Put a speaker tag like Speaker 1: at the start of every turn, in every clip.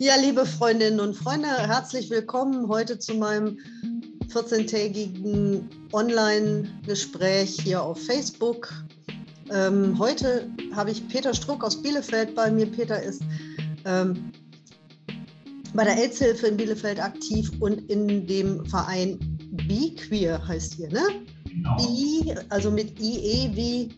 Speaker 1: Ja, liebe Freundinnen und Freunde, herzlich willkommen heute zu meinem 14-tägigen Online-Gespräch hier auf Facebook. Ähm, heute habe ich Peter Struck aus Bielefeld bei mir. Peter ist ähm, bei der AIDS-Hilfe in Bielefeld aktiv und in dem Verein Be Queer heißt hier, ne? Genau. Be, also mit IE wie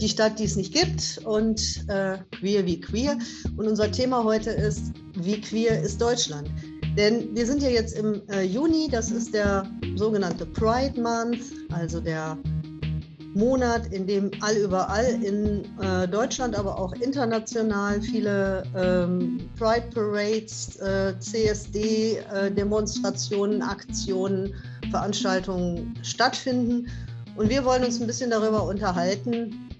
Speaker 1: die Stadt, die es nicht gibt und äh, queer wie queer. Und unser Thema heute ist, wie queer ist Deutschland? Denn wir sind ja jetzt im äh, Juni, das ist der sogenannte Pride Month, also der Monat, in dem allüberall in äh, Deutschland, aber auch international viele ähm, Pride Parades, äh, CSD-Demonstrationen, äh, Aktionen, Veranstaltungen stattfinden. Und wir wollen uns ein bisschen darüber unterhalten,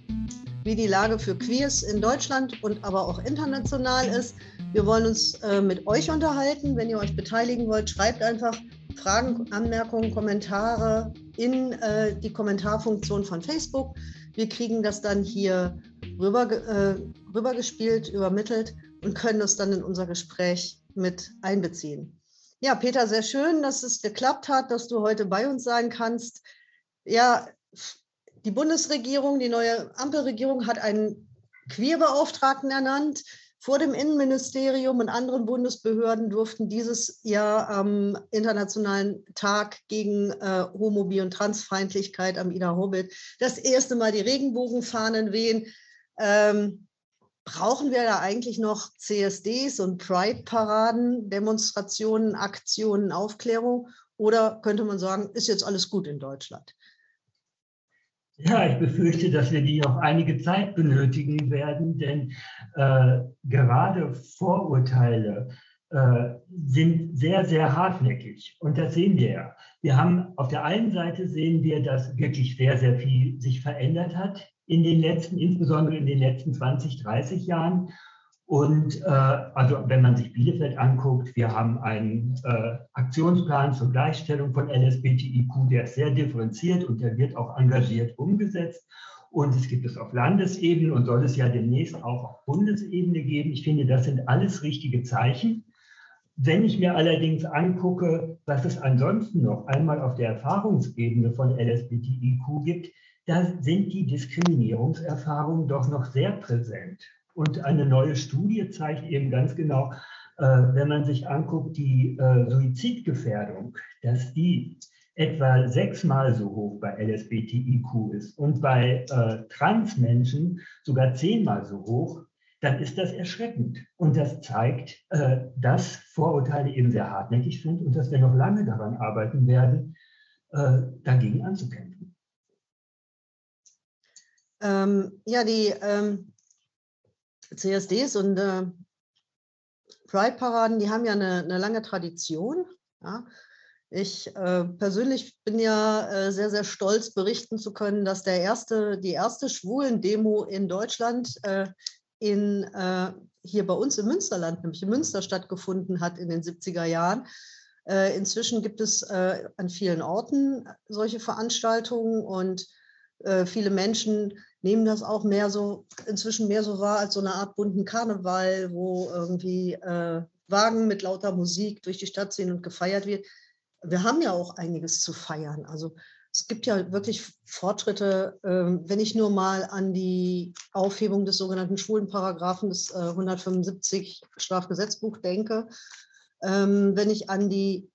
Speaker 1: wie die Lage für Queers in Deutschland und aber auch international ist. Wir wollen uns äh, mit euch unterhalten. Wenn ihr euch beteiligen wollt, schreibt einfach Fragen, Anmerkungen, Kommentare in äh, die Kommentarfunktion von Facebook. Wir kriegen das dann hier rüber, äh, rübergespielt, übermittelt und können es dann in unser Gespräch mit einbeziehen. Ja, Peter, sehr schön, dass es geklappt hat, dass du heute bei uns sein kannst. Ja, die Bundesregierung, die neue Ampelregierung hat einen Queerbeauftragten ernannt. Vor dem Innenministerium und anderen Bundesbehörden durften dieses Jahr am Internationalen Tag gegen äh, Homo-, Bi- und Transfeindlichkeit am Ida Hobbit das erste Mal die Regenbogenfahnen wehen. Ähm, brauchen wir da eigentlich noch CSDs und Pride-Paraden, Demonstrationen, Aktionen, Aufklärung? Oder könnte man sagen, ist jetzt alles gut in Deutschland?
Speaker 2: Ja, ich befürchte, dass wir die noch einige Zeit benötigen werden, denn äh, gerade Vorurteile äh, sind sehr, sehr hartnäckig. Und das sehen wir ja. Wir haben auf der einen Seite sehen wir, dass wirklich sehr, sehr viel sich verändert hat in den letzten, insbesondere in den letzten 20, 30 Jahren. Und äh, also wenn man sich Bielefeld anguckt, wir haben einen äh, Aktionsplan zur Gleichstellung von LSBTIQ, der ist sehr differenziert und der wird auch engagiert umgesetzt. Und es gibt es auf Landesebene und soll es ja demnächst auch auf Bundesebene geben. Ich finde, das sind alles richtige Zeichen. Wenn ich mir allerdings angucke, was es ansonsten noch einmal auf der Erfahrungsebene von LSBTIQ gibt, da sind die Diskriminierungserfahrungen doch noch sehr präsent. Und eine neue Studie zeigt eben ganz genau, äh, wenn man sich anguckt, die äh, Suizidgefährdung, dass die etwa sechsmal so hoch bei LSBTIQ ist und bei äh, Transmenschen sogar zehnmal so hoch, dann ist das erschreckend. Und das zeigt, dass Vorurteile eben sehr hartnäckig sind und dass wir noch lange daran arbeiten werden, dagegen anzukämpfen.
Speaker 1: Ähm, ja, die ähm CSDs und äh, Pride-Paraden, die haben ja eine, eine lange Tradition. Ja. Ich äh, persönlich bin ja äh, sehr, sehr stolz, berichten zu können, dass der erste, die erste Schwulen-Demo in Deutschland äh, in, äh, hier bei uns im Münsterland, nämlich in Münster stattgefunden hat in den 70er Jahren. Äh, inzwischen gibt es an vielen Orten solche Veranstaltungen und viele Menschen nehmen das auch mehr so, inzwischen mehr so wahr als so eine Art bunten Karneval, wo irgendwie äh, Wagen mit lauter Musik durch die Stadt ziehen und gefeiert wird. Wir haben ja auch einiges zu feiern. Also es gibt ja wirklich Fortschritte, äh, wenn ich nur mal an die Aufhebung des sogenannten Schwulenparagraphen des äh, 175 Strafgesetzbuch denke, ähm, wenn ich an die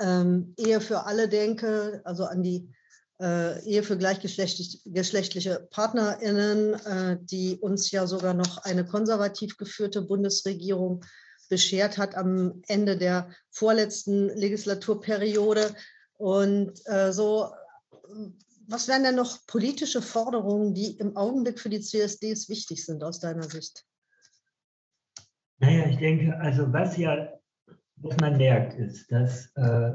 Speaker 1: ähm, Ehe für alle denke, also an die äh, Ehe für gleichgeschlechtliche PartnerInnen, äh, die uns ja sogar noch eine konservativ geführte Bundesregierung beschert hat am Ende der vorletzten Legislaturperiode. Und äh, so, was wären denn noch politische Forderungen, die im Augenblick für die CSDs wichtig sind aus deiner Sicht?
Speaker 2: Naja, ich denke, also was ja, was man merkt, ist, dass äh,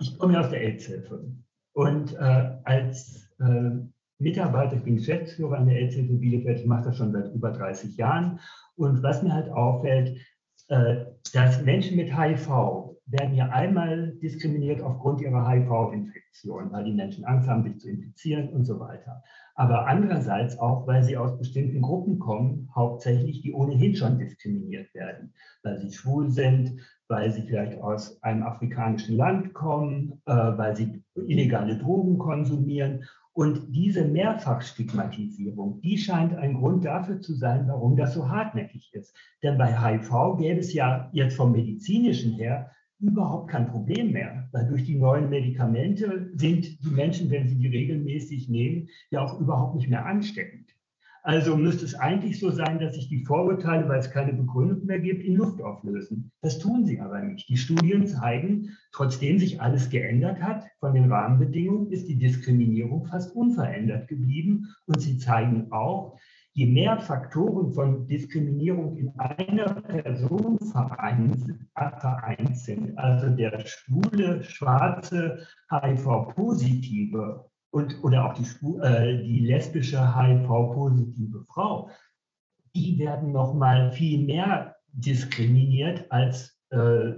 Speaker 2: ich komme ja aus der AIDS-Hilfe. Und äh, als äh, Mitarbeiter, ich bin Geschäftsführer an der LCV Bielefeld, ich mache das schon seit über 30 Jahren. Und was mir halt auffällt, äh, dass Menschen mit HIV werden ja einmal diskriminiert aufgrund ihrer HIV-Infektion, weil die Menschen Angst haben, sich zu infizieren und so weiter. Aber andererseits auch, weil sie aus bestimmten Gruppen kommen, hauptsächlich, die ohnehin schon diskriminiert werden, weil sie schwul sind, weil sie vielleicht aus einem afrikanischen Land kommen, äh, weil sie illegale Drogen konsumieren und diese Mehrfachstigmatisierung, die scheint ein Grund dafür zu sein, warum das so hartnäckig ist. Denn bei HIV gäbe es ja jetzt vom medizinischen her überhaupt kein Problem mehr, weil durch die neuen Medikamente sind die Menschen, wenn sie die regelmäßig nehmen, ja auch überhaupt nicht mehr ansteckend. Also müsste es eigentlich so sein, dass sich die Vorurteile, weil es keine Begründung mehr gibt, in Luft auflösen. Das tun sie aber nicht. Die Studien zeigen, trotzdem sich alles geändert hat von den Rahmenbedingungen, ist die Diskriminierung fast unverändert geblieben. Und sie zeigen auch, je mehr Faktoren von Diskriminierung in einer Person vereint sind, also der schwule, schwarze, HIV-positive und, oder auch die, äh, die lesbische HIV-positive Frau, die werden noch mal viel mehr diskriminiert als äh,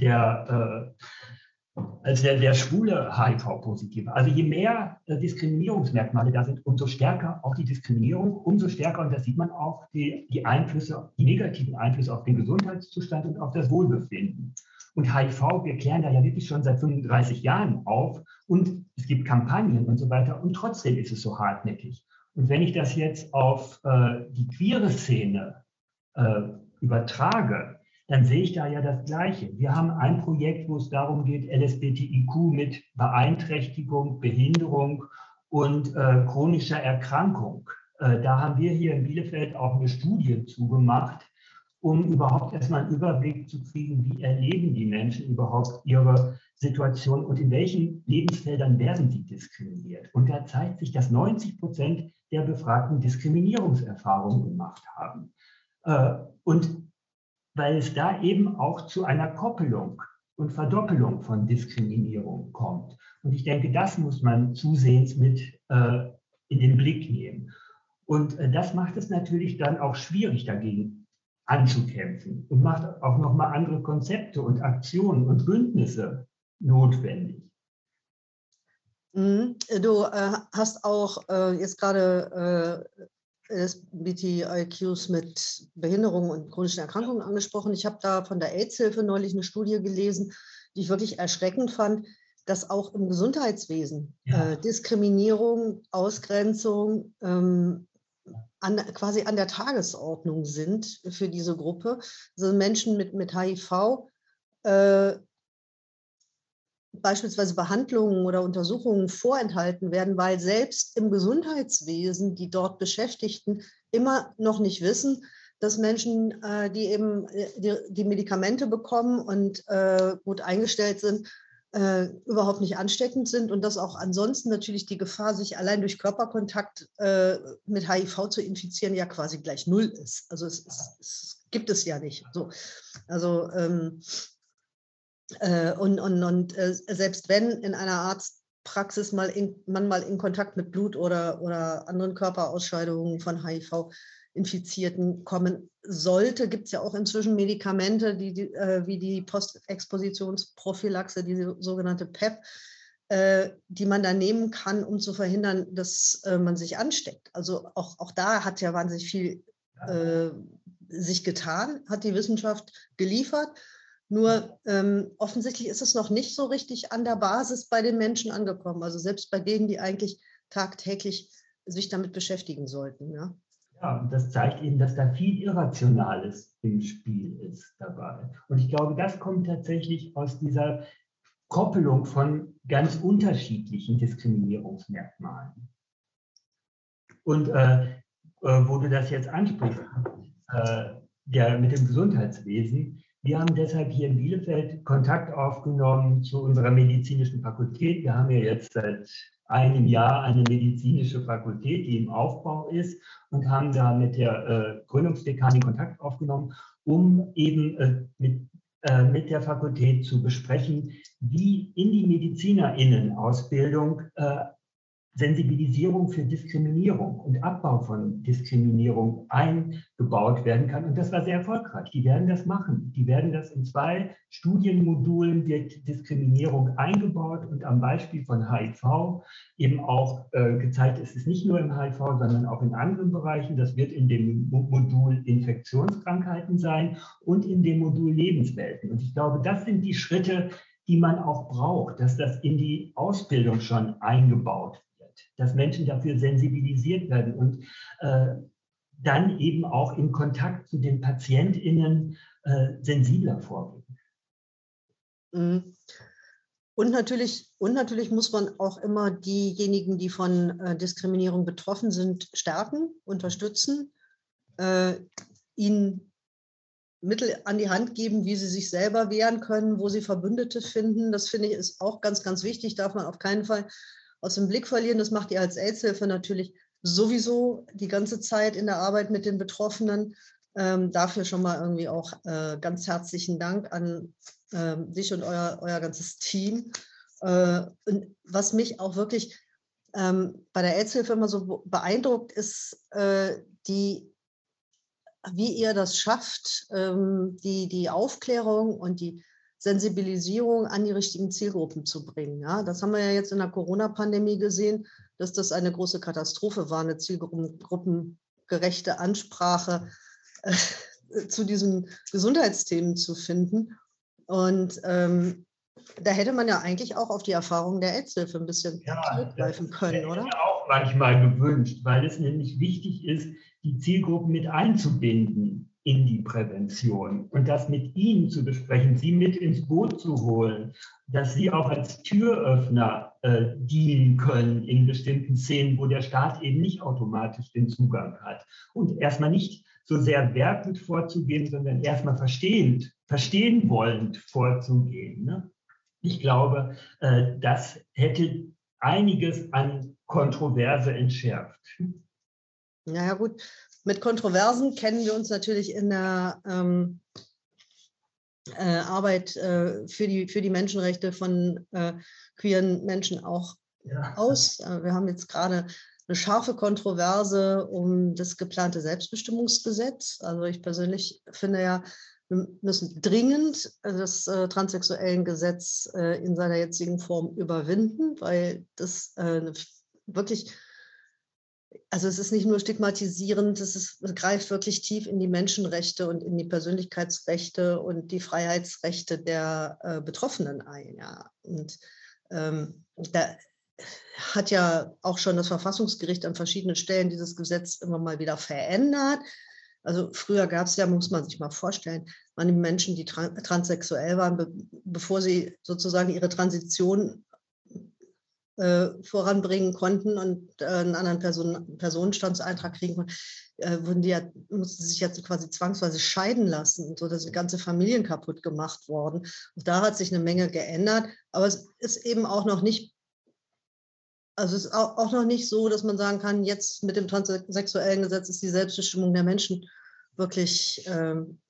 Speaker 2: der, äh, als der, der schwule HIV-Positive. Also je mehr äh, Diskriminierungsmerkmale da sind, umso stärker auch die Diskriminierung, umso stärker, und das sieht man auch, die, die Einflüsse, die negativen Einflüsse auf den Gesundheitszustand und auf das Wohlbefinden. Und HIV, wir klären da ja wirklich schon seit 35 Jahren auf und es gibt Kampagnen und so weiter und trotzdem ist es so hartnäckig. Und wenn ich das jetzt auf äh, die queere Szene äh, übertrage, dann sehe ich da ja das Gleiche. Wir haben ein Projekt, wo es darum geht, LSBTIQ mit Beeinträchtigung, Behinderung und äh, chronischer Erkrankung. Äh, da haben wir hier in Bielefeld auch eine Studie zugemacht, um überhaupt erstmal einen Überblick zu kriegen, wie erleben die Menschen überhaupt ihre Situation und in welchen Lebensfeldern werden sie diskriminiert. Und da zeigt sich, dass 90 Prozent der Befragten Diskriminierungserfahrungen gemacht haben. Äh, und weil es da eben auch zu einer Koppelung und Verdoppelung von Diskriminierung kommt. Und ich denke, das muss man zusehends mit äh, in den Blick nehmen. Und äh, das macht es natürlich dann auch schwierig dagegen anzukämpfen und macht auch nochmal andere Konzepte und Aktionen und Bündnisse notwendig.
Speaker 1: Mhm. Du äh, hast auch äh, jetzt gerade äh, LSBTIQs mit Behinderungen und chronischen Erkrankungen angesprochen. Ich habe da von der AIDS-Hilfe neulich eine Studie gelesen, die ich wirklich erschreckend fand, dass auch im Gesundheitswesen ja. Äh, Diskriminierung, Ausgrenzung, ähm, an, quasi an der Tagesordnung sind für diese Gruppe. Also Menschen mit, mit HIV, äh, beispielsweise Behandlungen oder Untersuchungen vorenthalten werden, weil selbst im Gesundheitswesen die dort Beschäftigten immer noch nicht wissen, dass Menschen, äh, die eben äh, die, die, Medikamente bekommen und äh, gut eingestellt sind, äh, überhaupt nicht ansteckend sind und dass auch ansonsten natürlich die Gefahr, sich allein durch Körperkontakt äh, mit HIV zu infizieren, ja quasi gleich null ist. Also es, es, es gibt es ja nicht. So. Also ähm, äh, und, und, und äh, selbst wenn in einer Arztpraxis mal in, man mal in Kontakt mit Blut oder, oder anderen Körperausscheidungen von HIV Infizierten kommen sollte, gibt es ja auch inzwischen Medikamente, die, die äh, wie die Postexpositionsprophylaxe, die sogenannte PEP, äh, die man da nehmen kann, um zu verhindern, dass äh, man sich ansteckt. Also auch, auch da hat ja wahnsinnig viel äh, sich getan, hat die Wissenschaft geliefert. Nur ähm, offensichtlich ist es noch nicht so richtig an der Basis bei den Menschen angekommen. Also selbst bei denen, die eigentlich tagtäglich sich damit beschäftigen sollten. Ja.
Speaker 2: Ja, und das zeigt eben, dass da viel Irrationales im Spiel ist dabei. Und ich glaube, das kommt tatsächlich aus dieser Koppelung von ganz unterschiedlichen Diskriminierungsmerkmalen. Und äh, äh, wo du das jetzt ansprichst, äh, der, mit dem Gesundheitswesen, wir haben deshalb hier in Bielefeld Kontakt aufgenommen zu unserer medizinischen Fakultät. Wir haben ja jetzt seit einem Jahr eine medizinische Fakultät, die im Aufbau ist und haben da mit der äh, Gründungsdekanin Kontakt aufgenommen, um eben äh, mit, äh, mit der Fakultät zu besprechen, wie in die Medizinerinnenausbildung äh, Sensibilisierung für Diskriminierung und Abbau von Diskriminierung eingebaut werden kann. Und das war sehr erfolgreich. Die werden das machen. Die werden das in zwei Studienmodulen wird Diskriminierung eingebaut und am Beispiel von HIV eben auch äh, gezeigt, es ist nicht nur im HIV, sondern auch in anderen Bereichen. Das wird in dem Modul Infektionskrankheiten sein und in dem Modul Lebenswelten. Und ich glaube, das sind die Schritte, die man auch braucht, dass das in die Ausbildung schon eingebaut dass Menschen dafür sensibilisiert werden und äh, dann eben auch im Kontakt zu den PatientInnen äh, sensibler vorgehen.
Speaker 1: Mhm. Und natürlich, und natürlich muss man auch immer diejenigen, die von äh, Diskriminierung betroffen sind, stärken, unterstützen, äh, ihnen Mittel an die Hand geben, wie sie sich selber wehren können, wo sie Verbündete finden. Das finde ich ist auch ganz, ganz wichtig, darf man auf keinen Fall aus dem Blick verlieren. Das macht ihr als AIDS-Hilfe natürlich sowieso die ganze Zeit in der Arbeit mit den Betroffenen. Ähm, dafür schon mal irgendwie auch äh, ganz herzlichen Dank an äh, dich und euer, euer ganzes Team. Äh, was mich auch wirklich ähm, bei der AIDS-Hilfe immer so beeindruckt, ist äh, die wie ihr das schafft, ähm, die, die Aufklärung und die Sensibilisierung an die richtigen Zielgruppen zu bringen. Ja, das haben wir ja jetzt in der Corona-Pandemie gesehen, dass das eine große Katastrophe war, eine zielgruppengerechte Ansprache äh, zu diesen Gesundheitsthemen zu finden. Und ähm, da hätte man ja eigentlich auch auf die Erfahrung der Ärzte ein bisschen ja, zurückgreifen können, oder?
Speaker 2: Ja, auch manchmal gewünscht, weil es nämlich wichtig ist, die Zielgruppen mit einzubinden in die Prävention und das mit ihnen zu besprechen, sie mit ins Boot zu holen, dass sie auch als Türöffner äh, dienen können in bestimmten Szenen, wo der Staat eben nicht automatisch den Zugang hat. Und erstmal nicht so sehr wertend vorzugehen, sondern erstmal verstehend, verstehen wollend vorzugehen. Ne? Ich glaube, äh, das hätte einiges an Kontroverse entschärft.
Speaker 1: Naja gut, mit Kontroversen kennen wir uns natürlich in der ähm, äh, Arbeit äh, für, die, für die Menschenrechte von äh, queeren Menschen auch ja. aus. Äh, wir haben jetzt gerade eine scharfe Kontroverse um das geplante Selbstbestimmungsgesetz. Also ich persönlich finde ja, wir müssen dringend das äh, transsexuellen Gesetz äh, in seiner jetzigen Form überwinden, weil das äh, wirklich also es ist nicht nur stigmatisierend, es, ist, es, greift wirklich tief in die Menschenrechte und in die Persönlichkeitsrechte und die Freiheitsrechte der äh, Betroffenen ein. Ja. Und ähm, da hat ja auch schon das Verfassungsgericht an verschiedenen Stellen dieses Gesetz immer mal wieder verändert. Also früher gab es ja, muss man sich mal vorstellen, waren die Menschen, die transsexuell waren, be bevor sie sozusagen ihre Transition äh, voranbringen konnten und äh, einen anderen Person, Personenstandseintrag kriegen konnten, äh, wurden die ja, mussten sich jetzt quasi zwangsweise scheiden lassen, so dass ganze Familien kaputt gemacht worden. Und da hat sich eine Menge geändert, aber es ist eben auch noch nicht also es ist auch, auch noch nicht so, dass man sagen kann, jetzt mit dem transsexuellen Gesetz ist die Selbstbestimmung der Menschen wirklich ähm,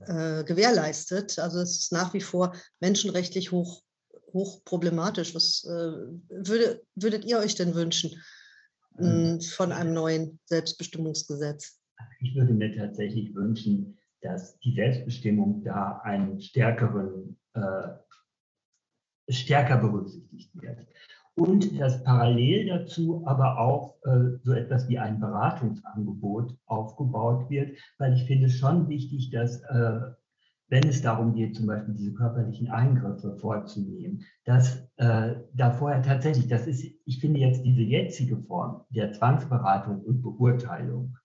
Speaker 1: äh, gewährleistet. Also es ist nach wie vor menschenrechtlich hoch hochproblematisch. Was äh, würde, würdet ihr euch denn wünschen äh, von einem neuen Selbstbestimmungsgesetz?
Speaker 2: Ich würde mir tatsächlich wünschen, dass die Selbstbestimmung da einen stärkeren, äh, stärker berücksichtigt wird. Und dass parallel dazu aber auch äh, so etwas wie ein Beratungsangebot aufgebaut wird, weil ich finde schon wichtig, dass äh, wenn es darum geht, zum Beispiel diese körperlichen Eingriffe vorzunehmen, dass äh, da vorher tatsächlich, das ist, ich finde jetzt diese jetzige Form der Zwangsberatung und Beurteilung,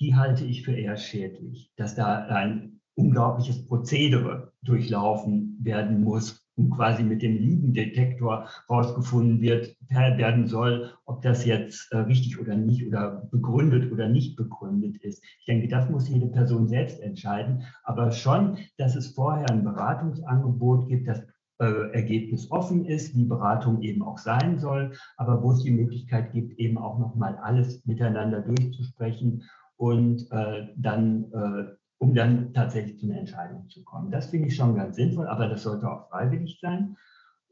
Speaker 2: die halte ich für eher schädlich, dass da ein unglaubliches Prozedere durchlaufen werden muss, und quasi mit dem Lügendetektor rausgefunden wird, werden soll, ob das jetzt äh, richtig oder nicht oder begründet oder nicht begründet ist. Ich denke, das muss jede Person selbst entscheiden, aber schon, dass es vorher ein Beratungsangebot gibt, das äh, Ergebnis offen ist, wie Beratung eben auch sein soll, aber wo es die Möglichkeit gibt, eben auch nochmal alles miteinander durchzusprechen und äh, dann äh, um dann tatsächlich zu einer Entscheidung zu kommen. Das finde ich schon ganz sinnvoll, aber das sollte auch freiwillig sein.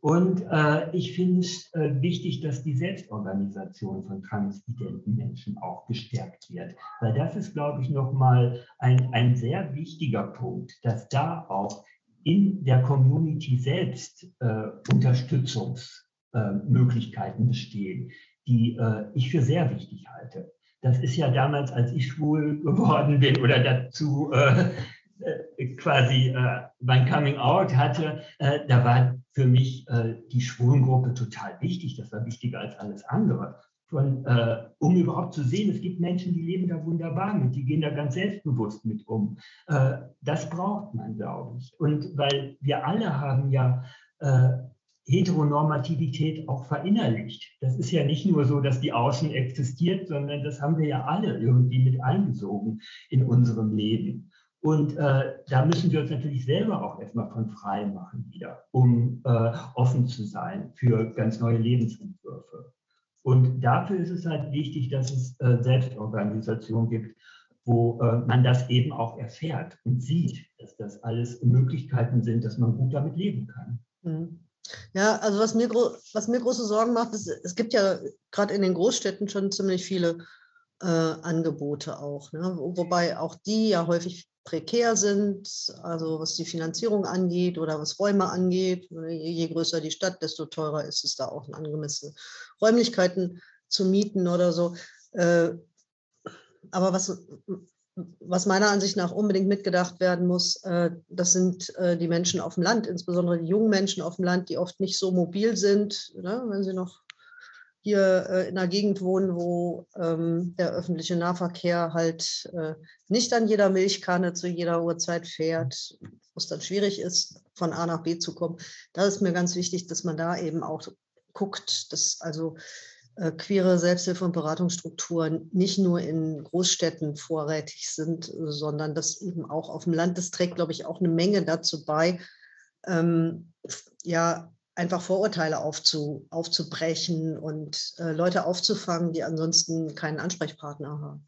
Speaker 2: Und äh, ich finde es äh, wichtig, dass die Selbstorganisation von transidenten Menschen auch gestärkt wird. Weil das ist, glaube ich, nochmal ein, ein sehr wichtiger Punkt, dass da auch in der Community selbst äh, Unterstützungsmöglichkeiten bestehen, die äh, ich für sehr wichtig halte. Das ist ja damals, als ich schwul geworden bin oder dazu äh, äh, quasi äh, mein Coming Out hatte, äh, da war für mich äh, die Schwulengruppe total wichtig. Das war wichtiger als alles andere. Von, äh, um überhaupt zu sehen, es gibt Menschen, die leben da wunderbar mit, die gehen da ganz selbstbewusst mit um. Das braucht man, glaube ich. Und weil wir alle haben ja Heteronormativität auch verinnerlicht. Das ist ja nicht nur so, dass die außen existiert, sondern das haben wir ja alle irgendwie mit eingesogen in unserem Leben. Und äh, da müssen wir uns natürlich selber auch erstmal von frei machen wieder, um äh, offen zu sein für ganz neue Lebensentwürfe. Und dafür ist es halt wichtig, dass es äh, Selbstorganisation gibt, wo äh, man das eben auch erfährt und sieht, dass das alles Möglichkeiten sind, dass man gut damit leben kann.
Speaker 1: Mhm. Ja, also was mir, was mir große Sorgen macht, ist, es gibt ja gerade in den Großstädten schon ziemlich viele äh, Angebote auch. Ne? Wobei auch die ja häufig prekär sind, also was die Finanzierung angeht oder was Räume angeht. Je größer die Stadt, desto teurer ist es da auch angemessene Räumlichkeiten zu mieten oder so. Äh, aber was, was meiner Ansicht nach unbedingt mitgedacht werden muss, äh, das sind äh, die Menschen auf dem Land, insbesondere die jungen Menschen auf dem Land, die oft nicht so mobil sind, ne, wenn sie noch hier äh, in einer Gegend wohnen, wo ähm, der öffentliche Nahverkehr halt nicht an jeder Milchkanne zu jeder Uhrzeit fährt, wo es dann schwierig ist, von A nach B zu kommen. Da ist mir ganz wichtig, dass man da eben auch guckt, dass also queere Selbsthilfe- und Beratungsstrukturen nicht nur in Großstädten vorrätig sind, sondern dass eben auch auf dem Land, das trägt, glaube ich, auch eine Menge dazu bei, ähm, ja, einfach Vorurteile aufzu, aufzubrechen und äh, Leute aufzufangen, die ansonsten keinen Ansprechpartner haben.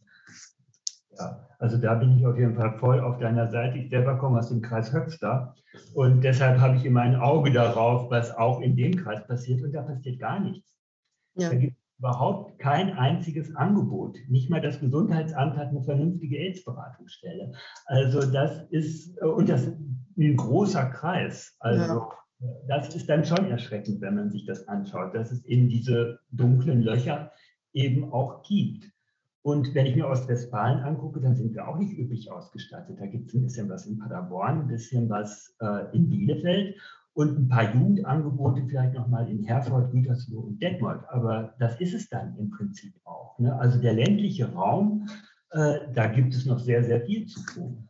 Speaker 2: Ja, also da bin ich auf jeden Fall voll auf deiner Seite. Ich selber komme aus dem Kreis Höxter und deshalb habe ich immer ein Auge darauf, was auch in dem Kreis passiert und da passiert gar nichts. Ja. Da gibt überhaupt kein einziges Angebot. Nicht mal das Gesundheitsamt hat eine vernünftige AIDS-Beratungsstelle. Also das ist, und das ist ein großer Kreis. Also ja das ist dann schon erschreckend, wenn man sich das anschaut, dass es eben diese dunklen Löcher eben auch gibt. Und wenn ich mir Ostwestfalen angucke, dann sind wir auch nicht üppig ausgestattet. Da gibt es ein bisschen was in Paderborn, ein bisschen was äh, in Bielefeld und ein paar Jugendangebote vielleicht nochmal in Herford, Gütersloh und Detmold. Aber das ist es dann im Prinzip auch. Ne? Also der ländliche Raum, äh, da gibt es noch sehr, sehr viel zu tun.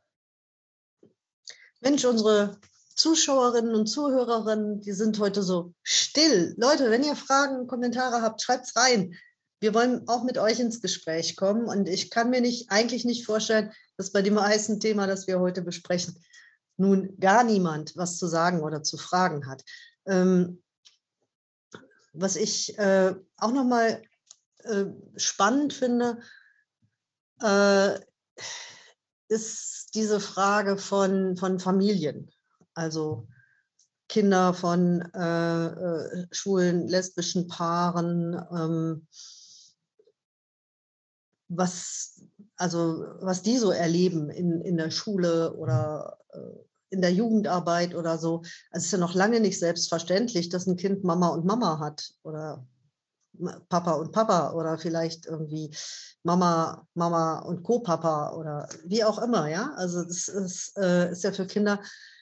Speaker 1: Mensch, unsere Zuschauerinnen und Zuhörerinnen, die sind heute so still. Leute, wenn ihr Fragen, Kommentare habt, schreibt es rein. Wir wollen auch mit euch ins Gespräch kommen und ich kann mir nicht, eigentlich nicht vorstellen, dass bei dem heißen Thema, das wir heute besprechen, nun gar niemand was zu sagen oder zu fragen hat. Ähm, was ich äh, auch nochmal äh, spannend finde, äh, ist diese Frage von, von Familien also Kinder von äh, äh, schwulen, lesbischen Paaren, ähm, was, also, was die so erleben in, in der Schule oder äh, in der Jugendarbeit oder so. Also es ist ja noch lange nicht selbstverständlich, dass ein Kind Mama und Mama hat oder Papa und Papa oder vielleicht irgendwie Mama, Mama und Co-Papa oder wie auch immer, ja. Also das ist, äh, ist ja für Kinder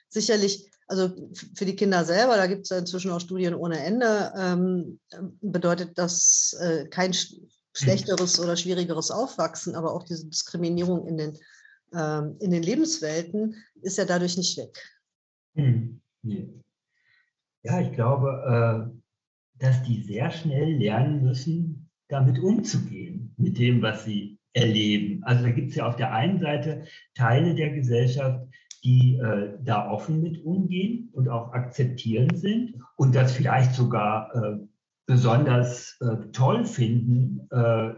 Speaker 1: sicherlich, also für die Kinder selber, da gibt es ja inzwischen auch Studien ohne Ende, ähm, bedeutet das äh, kein schlechteres oder schwierigeres Aufwachsen, aber auch diese Diskriminierung in den, ähm, in den Lebenswelten ist ja dadurch nicht weg.
Speaker 2: Hm. Ja, ich glaube, äh, dass die sehr schnell lernen müssen, damit umzugehen, mit dem, was sie erleben. Also da gibt es ja auf der einen Seite Teile der Gesellschaft, die äh, da offen mit umgehen und auch akzeptierend sind und das vielleicht sogar äh, besonders äh, toll finden, äh,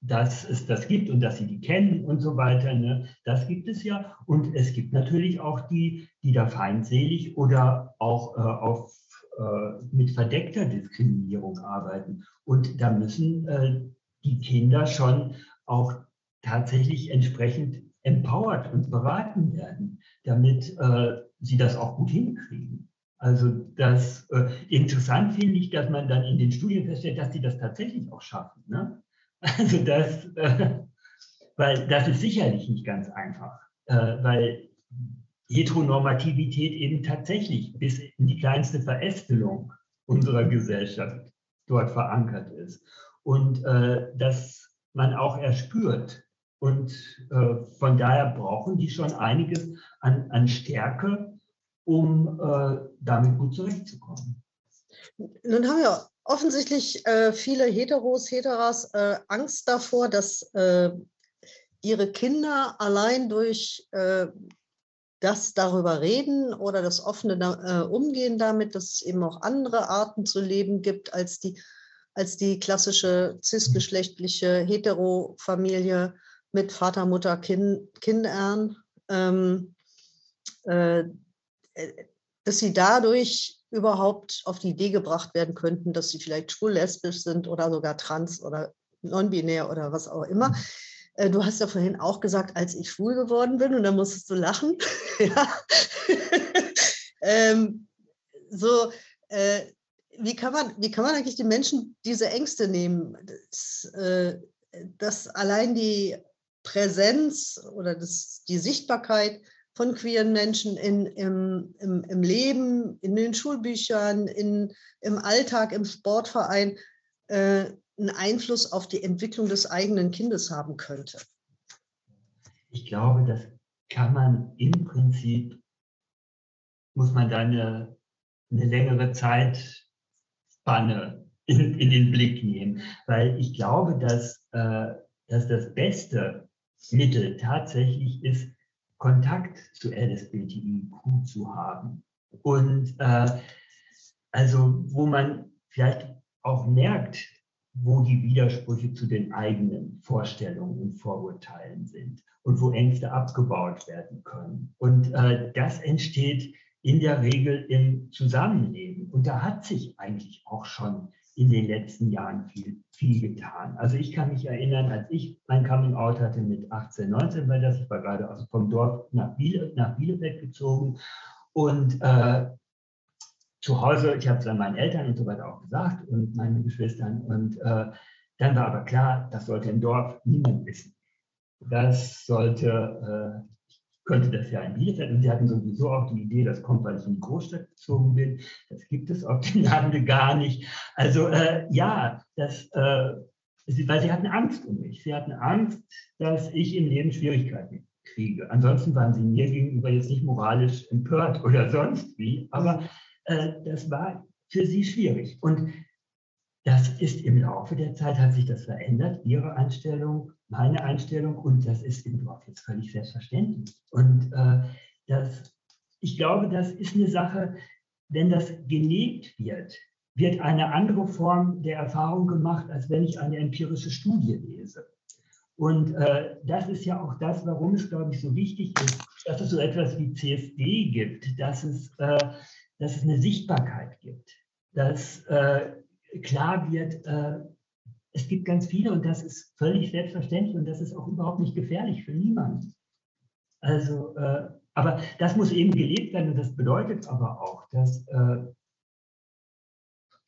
Speaker 2: dass es das gibt und dass sie die kennen und so weiter. Ne? Das gibt es ja. Und es gibt natürlich auch die, die da feindselig oder auch äh, auf äh, mit verdeckter Diskriminierung arbeiten. Und da müssen äh, die Kinder schon auch tatsächlich entsprechend empowered und beraten werden, damit äh, sie das auch gut hinkriegen. Also das äh, interessant finde ich, dass man dann in den Studien feststellt, dass sie das tatsächlich auch schaffen. Ne? Also das, äh, weil das ist sicherlich nicht ganz einfach, äh, weil Heteronormativität eben tatsächlich bis in die kleinste Verästelung unserer Gesellschaft dort verankert ist. Und äh, dass man auch erspürt. Und äh, von daher brauchen die schon einiges an, an Stärke, um äh, damit gut zurechtzukommen.
Speaker 1: Nun haben ja offensichtlich äh, viele Heteros, Heteras äh, Angst davor, dass äh, ihre Kinder allein durch das darüber reden oder das offene äh, Umgehen damit, dass es eben auch andere Arten zu leben gibt als die, als die klassische cisgeschlechtliche Heterofamilie mit Vater, Mutter, kind, Kindern, ähm, äh, dass sie dadurch überhaupt auf die Idee gebracht werden könnten, dass sie vielleicht schwul, lesbisch sind oder sogar trans oder non-binär oder was auch immer. Äh, du hast ja vorhin auch gesagt, als ich schwul geworden bin, und da musstest du lachen. ähm, so, äh, wie, kann man, wie kann man eigentlich den Menschen diese Ängste nehmen? Das, äh, dass allein die Präsenz oder das, die Sichtbarkeit von queeren Menschen in, im, im, im Leben, in den Schulbüchern, in, im Alltag, im Sportverein äh, einen Einfluss auf die Entwicklung des eigenen Kindes haben könnte?
Speaker 2: Ich glaube, das kann man im Prinzip, muss man da eine, eine längere Zeitspanne in, in, den Blick nehmen, weil ich glaube, dass, äh, dass das beste Mittel tatsächlich ist, Kontakt zu LSBTIQ zu haben. Und äh, also, wo man vielleicht auch merkt, wo die Widersprüche zu den eigenen Vorstellungen und Vorurteilen sind und wo Ängste abgebaut werden können. Und äh, das entsteht in der Regel im Zusammenleben. Und da hat sich eigentlich auch schon in den letzten Jahren viel, viel getan. Also ich kann mich erinnern, als ich mein Coming Out hatte mit 18, 19, weil das, ich war gerade also vom Dorf nach, Biele, nach Bielefeld gezogen und äh, zu Hause, ich habe es dann meinen Eltern und so weiter auch gesagt und meinen Geschwistern. Und äh, dann war aber klar, das sollte im Dorf niemand wissen. Das sollte, äh, könnte das ja in Bielefeld und sie hatten sowieso auch die Idee, das kommt, weil ich in die Großstadt gezogen bin. Das gibt es auf dem Lande gar nicht. Also äh, ja, das, äh, weil sie hatten Angst um mich. Sie hatten Angst, dass ich im Leben Schwierigkeiten kriege. Ansonsten waren sie mir gegenüber jetzt nicht moralisch empört oder sonst wie, aber äh, das war für sie schwierig. Und das ist im Laufe der Zeit, hat sich das verändert, ihre Einstellung, meine Einstellung, und das ist im Dorf jetzt völlig selbstverständlich. Und äh, das, ich glaube, das ist eine Sache, wenn das gelebt wird, wird eine andere Form der Erfahrung gemacht, als wenn ich eine empirische Studie lese. Und äh, das ist ja auch das, warum es, glaube ich, so wichtig ist, dass es so etwas wie CSD gibt, dass es äh, dass es eine Sichtbarkeit gibt, dass äh, klar wird, äh, es gibt ganz viele und das ist völlig selbstverständlich und das ist auch überhaupt nicht gefährlich für niemanden. Also, äh, aber das muss eben gelebt werden und das bedeutet aber auch, dass äh,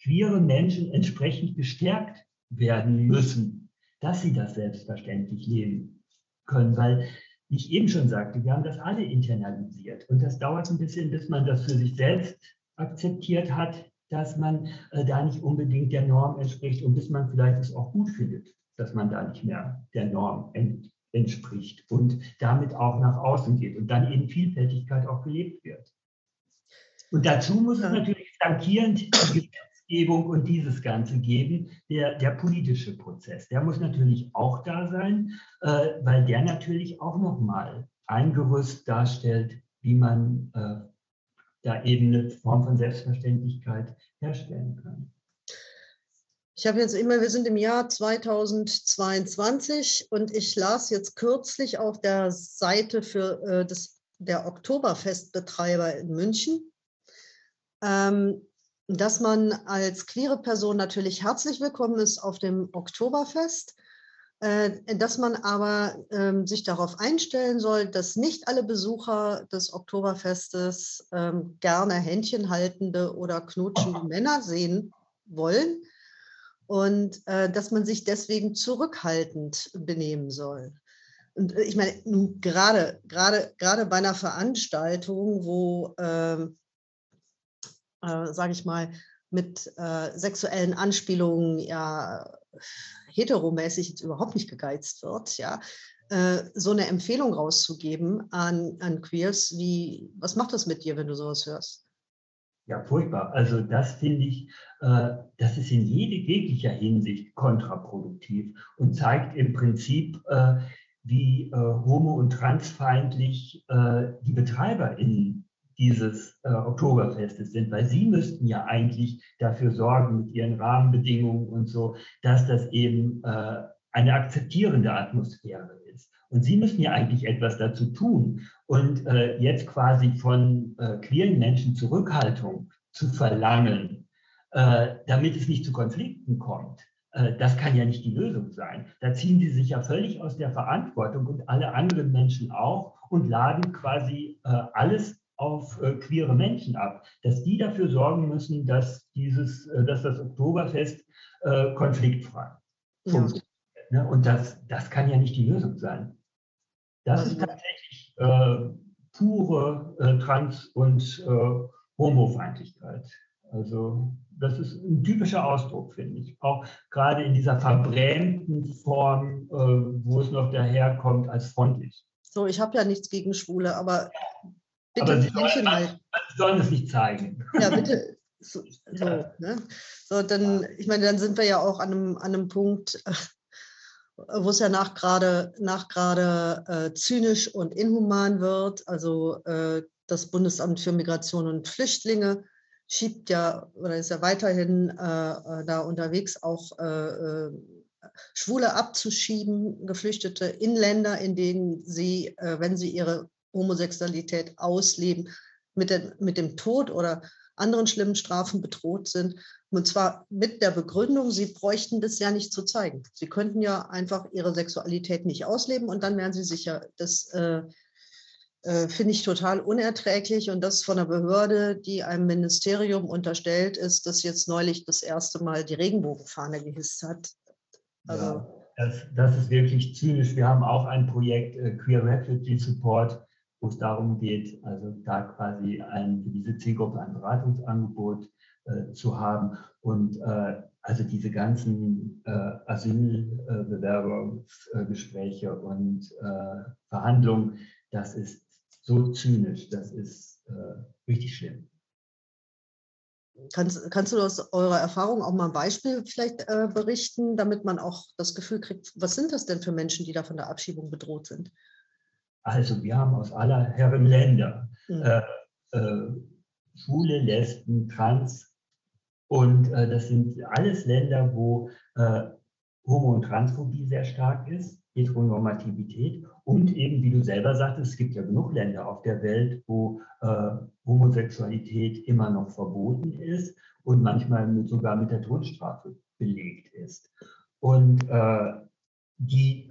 Speaker 2: queere Menschen entsprechend gestärkt werden müssen, dass sie das selbstverständlich leben können, weil wie ich eben schon sagte, wir haben das alle internalisiert. Und das dauert ein bisschen, bis man das für sich selbst akzeptiert hat, dass man äh, da nicht unbedingt der Norm entspricht und bis man vielleicht es auch gut findet, dass man da nicht mehr der Norm ent entspricht und damit auch nach außen geht und dann eben Vielfältigkeit auch gelebt wird. Und dazu muss es natürlich flankierend Gesetzgebung und dieses Ganze geben, der, der politische Prozess. Der muss natürlich auch da sein, äh, weil der natürlich auch nochmal ein Gerüst darstellt, wie man äh, da eben eine Form von Selbstverständlichkeit herstellen kann.
Speaker 1: Ich habe jetzt immer, wir sind im Jahr 2022 und ich las jetzt kürzlich auf der Seite für äh, das, der Oktoberfestbetreiber in München, ähm, dass man als queere Person natürlich herzlich willkommen ist auf dem Oktoberfest, dass man aber ähm, sich darauf einstellen soll, dass nicht alle Besucher des Oktoberfestes ähm, gerne händchenhaltende oder knutschende Männer sehen wollen und äh, dass man sich deswegen zurückhaltend benehmen soll. Und äh, ich meine, gerade, gerade, gerade bei einer Veranstaltung, wo, ähm, äh, sage ich mal, mit äh, sexuellen Anspielungen ja heteromäßig jetzt überhaupt nicht gegeizt wird, ja, äh, so eine Empfehlung rauszugeben an, an Queers, wie, was macht das mit dir, wenn du sowas hörst?
Speaker 2: Ja, furchtbar. Also das finde ich, äh, das ist in jede, jeglicher Hinsicht kontraproduktiv und zeigt im Prinzip, äh, wie äh, homo- und transfeindlich äh, die BetreiberInnen dieses äh, Oktoberfestes sind, weil sie müssten ja eigentlich dafür sorgen mit ihren Rahmenbedingungen und so, dass das eben äh, eine akzeptierende Atmosphäre ist. Und sie müssen ja eigentlich etwas dazu tun. Und äh, jetzt quasi von äh, queeren Menschen Zurückhaltung zu verlangen, äh, damit es nicht zu Konflikten kommt, äh, das kann ja nicht die Lösung sein. Da ziehen sie sich ja völlig aus der Verantwortung und alle anderen Menschen auch und laden quasi alles auf äh, queere Menschen ab, dass die dafür sorgen müssen, dass dieses, dass das Oktoberfest konfliktfrei funktioniert. Ja. Ne? Und das, das kann ja nicht die Lösung sein. Das ist tatsächlich äh, pure äh, Trans- und äh, Homofeindlichkeit. Also das ist ein typischer Ausdruck, finde ich. Auch gerade in dieser verbrämten Form, äh, wo es noch daherkommt als freundlich.
Speaker 1: So, ich habe ja nichts gegen Schwule, aber
Speaker 2: bitte aber Sie sollen, halt. sollen es nicht zeigen.
Speaker 1: Ja, bitte. So, so, ne? so, dann, ich meine, dann sind wir ja auch an einem, an einem Punkt, wo es ja nach gerade nach gerade äh, zynisch und inhuman wird. Also äh, das Bundesamt für Migration und Flüchtlinge schiebt ja oder ist ja weiterhin äh, äh da unterwegs, auch äh, äh, Schwule abzuschieben, Geflüchtete in Länder, in denen sie, wenn sie ihre Homosexualität ausleben, mit, den, mit dem Tod oder anderen schlimmen Strafen bedroht sind. Und zwar mit der Begründung, sie bräuchten das ja nicht zu zeigen. Sie könnten ja einfach ihre Sexualität nicht ausleben und dann wären sie sicher. Das äh, äh, finde ich total unerträglich und das von einer Behörde, die einem Ministerium unterstellt ist, das jetzt neulich das erste Mal die Regenbogenfahne gehisst hat.
Speaker 2: Also, ja, das, das ist wirklich zynisch. Wir haben auch ein Projekt äh, Queer Refugee Support wo es darum geht, also da quasi ein, für diese Zielgruppe ein Beratungsangebot äh, zu haben. Und äh, also diese ganzen äh, Asylbewerbungsgespräche und äh, Verhandlungen, das ist so zynisch, das ist äh, richtig schlimm.
Speaker 1: Kannst, kannst du aus eurer Erfahrung auch mal ein Beispiel vielleicht äh, berichten, damit man auch das Gefühl kriegt, was sind das denn für Menschen, die da von der Abschiebung bedroht sind?
Speaker 2: Also wir haben aus aller Herren Länder mhm. äh, äh, Schwule, Lesben, Trans und äh, das sind alles Länder, wo äh, Homo- und Transphobie sehr stark ist, Heteronormativität und eben, wie du selber sagtest, es gibt ja genug Länder auf der Welt, wo äh, Homosexualität immer noch verboten ist und manchmal mit, sogar mit der Todesstrafe belegt ist. Und äh, die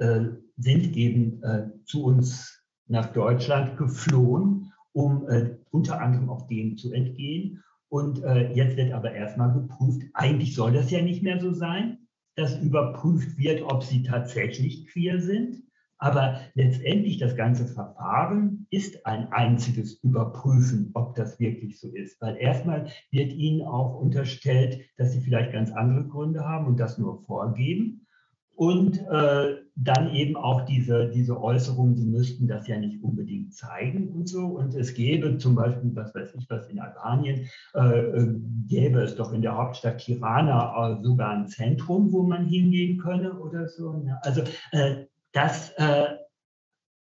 Speaker 2: sind eben zu uns nach Deutschland geflohen, um äh, unter anderem auch dem zu entgehen. Und äh, jetzt wird aber erstmal geprüft, eigentlich soll das ja nicht mehr so sein, dass überprüft wird, ob sie tatsächlich queer sind. Aber letztendlich das ganze Verfahren ist ein einziges Überprüfen, ob das wirklich so ist. Weil erstmal wird ihnen auch unterstellt, dass sie vielleicht ganz andere Gründe haben und das nur vorgeben. Und äh, dann eben auch diese, diese Äußerung, sie müssten das ja nicht unbedingt zeigen und so. Und es gäbe zum Beispiel, was weiß ich was, in Albanien, äh, äh gäbe es doch in der Hauptstadt Tirana äh, sogar ein Zentrum, wo man hingehen könne oder so. Ne? Also äh, das, äh,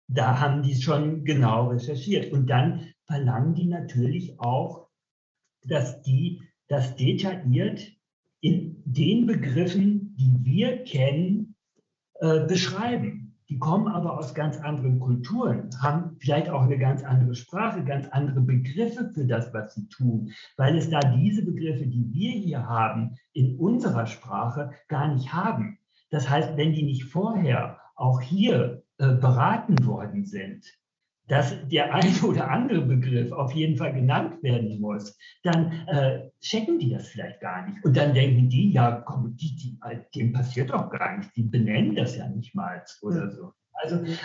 Speaker 2: da haben die schon genau recherchiert. Und dann verlangen die natürlich auch, dass die das detailliert in den Begriffen, die wir kennen, äh, beschreiben. die kommen aber aus ganz anderen Kulturen, haben vielleicht auch eine ganz andere Sprache, ganz andere Begriffe für das, was sie tun, weil es da diese Begriffe, die wir hier haben, in unserer Sprache gar nicht haben. Das heißt, wenn die nicht vorher auch hier äh, beraten worden sind, dass der eine oder andere Begriff auf jeden Fall genannt werden muss, dann äh, checken die das vielleicht gar nicht. Und dann denken die, ja, komm, die, die, dem passiert doch gar nichts, die benennen das ja nicht mal oder so. Also äh,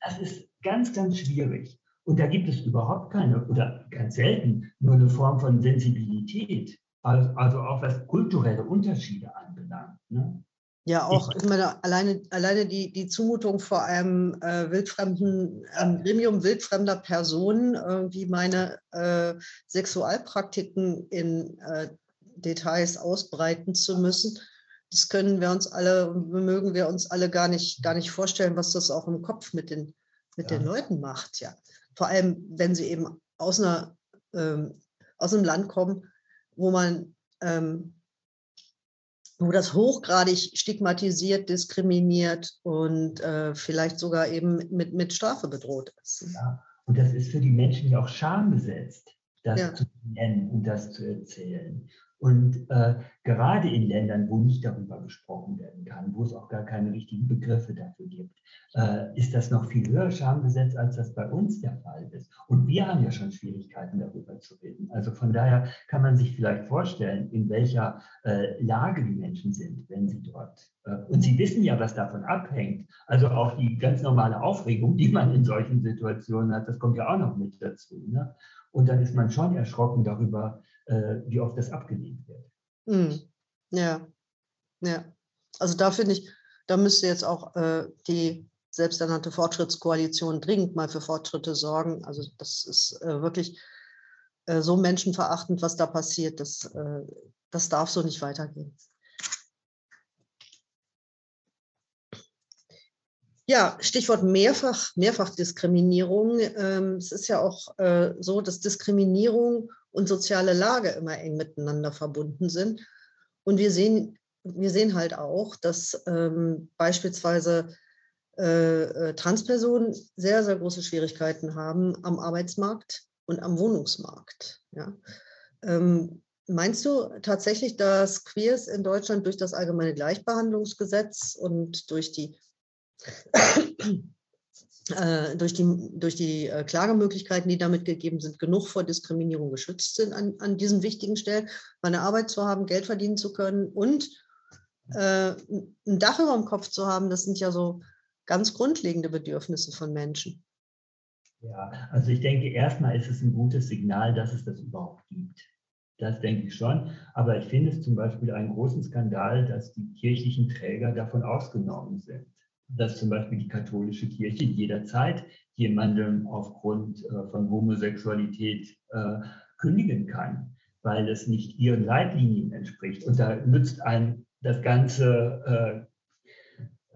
Speaker 2: das ist ganz, ganz schwierig. Und da gibt es überhaupt keine oder ganz selten nur eine Form von Sensibilität, also, also auch was kulturelle Unterschiede anbelangt. Ne?
Speaker 1: Ja, auch, ich meine, alleine, alleine die, die Zumutung vor einem äh, wildfremden, einem Gremium wildfremder Personen, irgendwie meine äh, Sexualpraktiken in äh, Details ausbreiten zu müssen, das können wir uns alle, mögen wir uns alle gar nicht, gar nicht vorstellen, was das auch im Kopf mit den, mit ja. den Leuten macht, ja. Vor allem, wenn sie eben aus einer, ähm, aus einem Land kommen, wo man ähm, wo das hochgradig stigmatisiert, diskriminiert und äh, vielleicht sogar eben mit, mit Strafe bedroht ist.
Speaker 2: Ja, und das ist für die Menschen ja auch schambesetzt, das ja. zu nennen und das zu erzählen. Und äh, gerade in Ländern, wo nicht darüber gesprochen werden kann, wo es auch gar keine richtigen Begriffe dafür gibt, äh, ist das noch viel höher schambesetzt, als das bei uns der Fall ist. Und wir haben ja schon Schwierigkeiten, darüber zu reden. Also von daher kann man sich vielleicht vorstellen, in welcher äh, Lage die Menschen sind, wenn sie dort. Äh, und sie wissen ja, was davon abhängt. Also auch die ganz normale Aufregung, die man in solchen Situationen hat, das kommt ja auch noch mit dazu. Ne? Und dann ist man schon erschrocken darüber, äh, wie oft das abgelehnt wird.
Speaker 1: Mhm. Ja, ja. Also da finde ich, da müsste jetzt auch äh, die selbsternannte Fortschrittskoalition dringend mal für Fortschritte sorgen. Also das ist äh, wirklich äh, so menschenverachtend, was da passiert. Das, äh, das darf so nicht weitergehen. Ja, Stichwort mehrfach, Mehrfachdiskriminierung. Ähm, es ist ja auch äh, so, dass Diskriminierung und soziale Lage immer eng miteinander verbunden sind. Und wir sehen, wir sehen halt auch, dass ähm, beispielsweise äh, äh, Transpersonen sehr, sehr große Schwierigkeiten haben am Arbeitsmarkt und am Wohnungsmarkt. Ja. Ähm, meinst du tatsächlich, dass Queers in Deutschland durch das allgemeine Gleichbehandlungsgesetz und durch die durch die, durch die äh, Klagemöglichkeiten, die damit gegeben sind, genug vor Diskriminierung geschützt sind an, an diesen wichtigen Stellen, eine Arbeit zu haben, Geld verdienen zu können und äh, ein Dach über dem Kopf zu haben, das sind ja so ganz grundlegende Bedürfnisse von Menschen.
Speaker 2: Ja, also ich denke, erstmal ist es ein gutes Signal, dass es das überhaupt gibt. Das denke ich schon. Aber ich finde es zum Beispiel einen großen Skandal, dass die kirchlichen Träger davon ausgenommen sind dass zum Beispiel die katholische Kirche jederzeit jemandem aufgrund äh, von Homosexualität äh, kündigen kann, weil es nicht ihren Leitlinien entspricht. Und da nützt einem das ganze,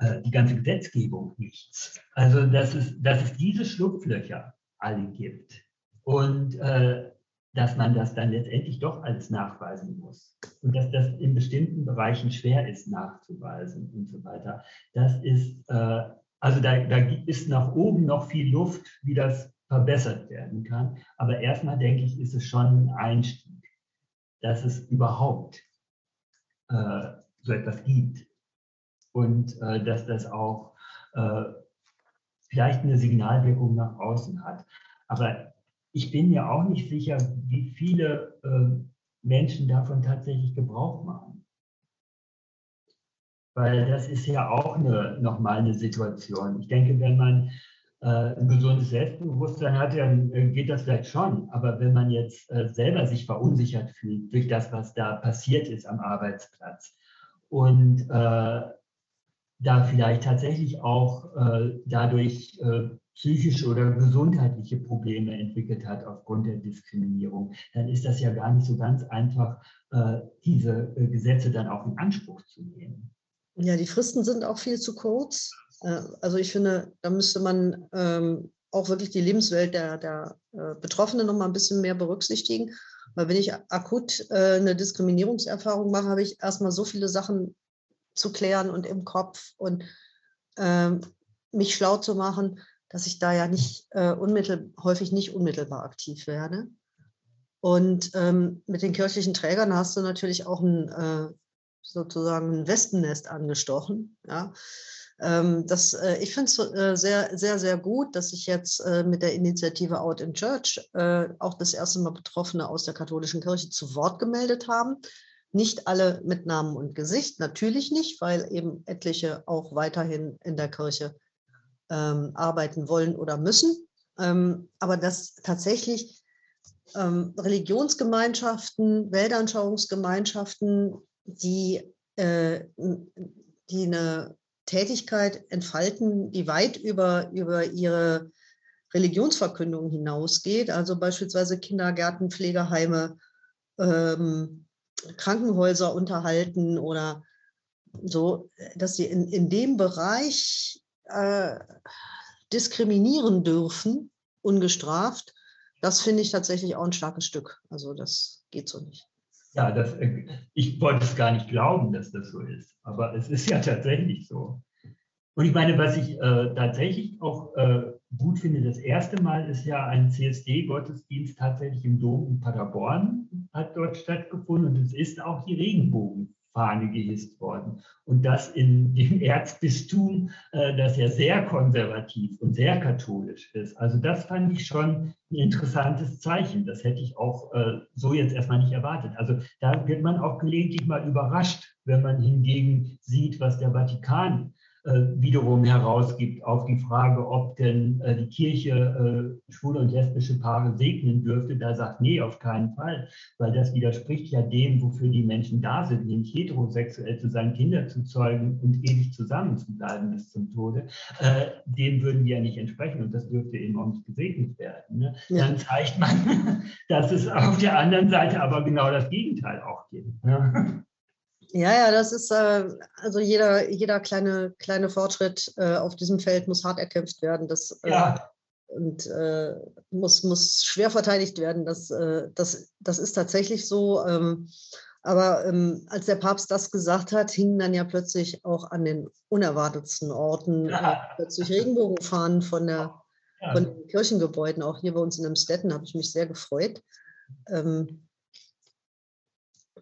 Speaker 2: äh, äh, die ganze Gesetzgebung nichts. Also dass es, dass es diese Schlupflöcher alle gibt. Und äh, dass man das dann letztendlich doch alles nachweisen muss und dass das in bestimmten Bereichen schwer ist nachzuweisen und so weiter. Das ist, äh, also da, da ist nach oben noch viel Luft, wie das verbessert werden kann. Aber erstmal denke ich, ist es schon ein Einstieg, dass es überhaupt äh, so etwas gibt und äh, dass das auch äh, vielleicht eine Signalwirkung nach außen hat. Aber ich bin mir auch nicht sicher, wie viele äh, Menschen davon tatsächlich Gebrauch machen. Weil das ist ja auch eine, nochmal eine Situation. Ich denke, wenn man äh, ein gesundes Selbstbewusstsein hat, dann äh, geht das vielleicht schon. Aber wenn man jetzt äh, selber sich verunsichert fühlt durch das, was da passiert ist am Arbeitsplatz und äh, da vielleicht tatsächlich auch äh, dadurch psychische oder gesundheitliche Probleme entwickelt hat aufgrund der Diskriminierung, dann ist das ja gar nicht so ganz einfach, äh, diese äh, Gesetze dann auch in Anspruch zu nehmen.
Speaker 1: Ja, die Fristen sind auch viel zu kurz. Äh, also ich finde, da müsste man ähm, auch wirklich die Lebenswelt der, der Betroffenen noch mal ein bisschen mehr berücksichtigen. Weil wenn ich akut eine Diskriminierungserfahrung mache, habe ich erstmal so viele Sachen zu klären und im Kopf und ähm, mich schlau zu machen, dass ich da ja nicht äh, unmittel, häufig nicht unmittelbar aktiv werde. Und ähm, mit den kirchlichen Trägern hast du natürlich auch ein, äh, sozusagen ein Wespennest angestochen. Ja? Ähm, das, äh, ich finde es äh, sehr, sehr, sehr gut, dass sich jetzt äh, mit der Initiative Out in Church äh, auch das erste Mal Betroffene aus der katholischen Kirche zu Wort gemeldet haben. Nicht alle mit Namen und Gesicht, natürlich nicht, weil eben etliche auch weiterhin in der Kirche ähm, arbeiten wollen oder müssen. Ähm, aber dass tatsächlich ähm, Religionsgemeinschaften, Weltanschauungsgemeinschaften, die, äh, die eine Tätigkeit entfalten, die weit über, über ihre Religionsverkündung hinausgeht, also beispielsweise Kindergärten, Pflegeheime, ähm, Krankenhäuser unterhalten oder so, dass sie in, in dem Bereich äh, diskriminieren dürfen, ungestraft, das finde ich tatsächlich auch ein starkes Stück. Also das geht so nicht.
Speaker 2: Ja, das, äh, ich wollte es gar nicht glauben, dass das so ist, aber es ist ja tatsächlich so. Und ich meine, was ich äh, tatsächlich auch äh, gut finde, das erste Mal ist ja ein CSD-Gottesdienst tatsächlich im Dom in Paderborn, hat dort stattgefunden und es ist auch die Regenbogen Fahne gehisst worden. Und das in dem Erzbistum, äh, das ja sehr konservativ und sehr katholisch ist. Also das fand ich schon ein interessantes Zeichen. Das hätte ich auch äh, so jetzt erstmal nicht erwartet. Also da wird man auch gelegentlich mal überrascht, wenn man hingegen sieht, was der Vatikan wiederum herausgibt auf die Frage, ob denn äh, die Kirche äh, schwule und lesbische Paare segnen dürfte. Da sagt, nee, auf keinen Fall, weil das widerspricht ja dem, wofür die Menschen da sind, nämlich heterosexuell zu sein, Kinder zu zeugen und ewig zusammen zu bleiben bis zum Tode. dem würden wir ja nicht entsprechen und das dürfte eben auch nicht gesegnet werden. Ne? Ja. Dann zeigt man, dass es auf der anderen Seite aber genau das Gegenteil auch gibt. Ne?
Speaker 1: Ja, ja, das ist äh, also jeder, jeder kleine, kleine Fortschritt äh, auf diesem Feld muss hart erkämpft werden. Das, äh, ja. Und äh, muss, muss schwer verteidigt werden. Das, äh, das, das ist tatsächlich so. Ähm, aber ähm, als der Papst das gesagt hat, hingen dann ja plötzlich auch an den unerwartetsten Orten ja. plötzlich Regenbogenfahnen von, der, ja. von den Kirchengebäuden. Auch hier bei uns in Amstetten habe ich mich sehr gefreut. Ähm,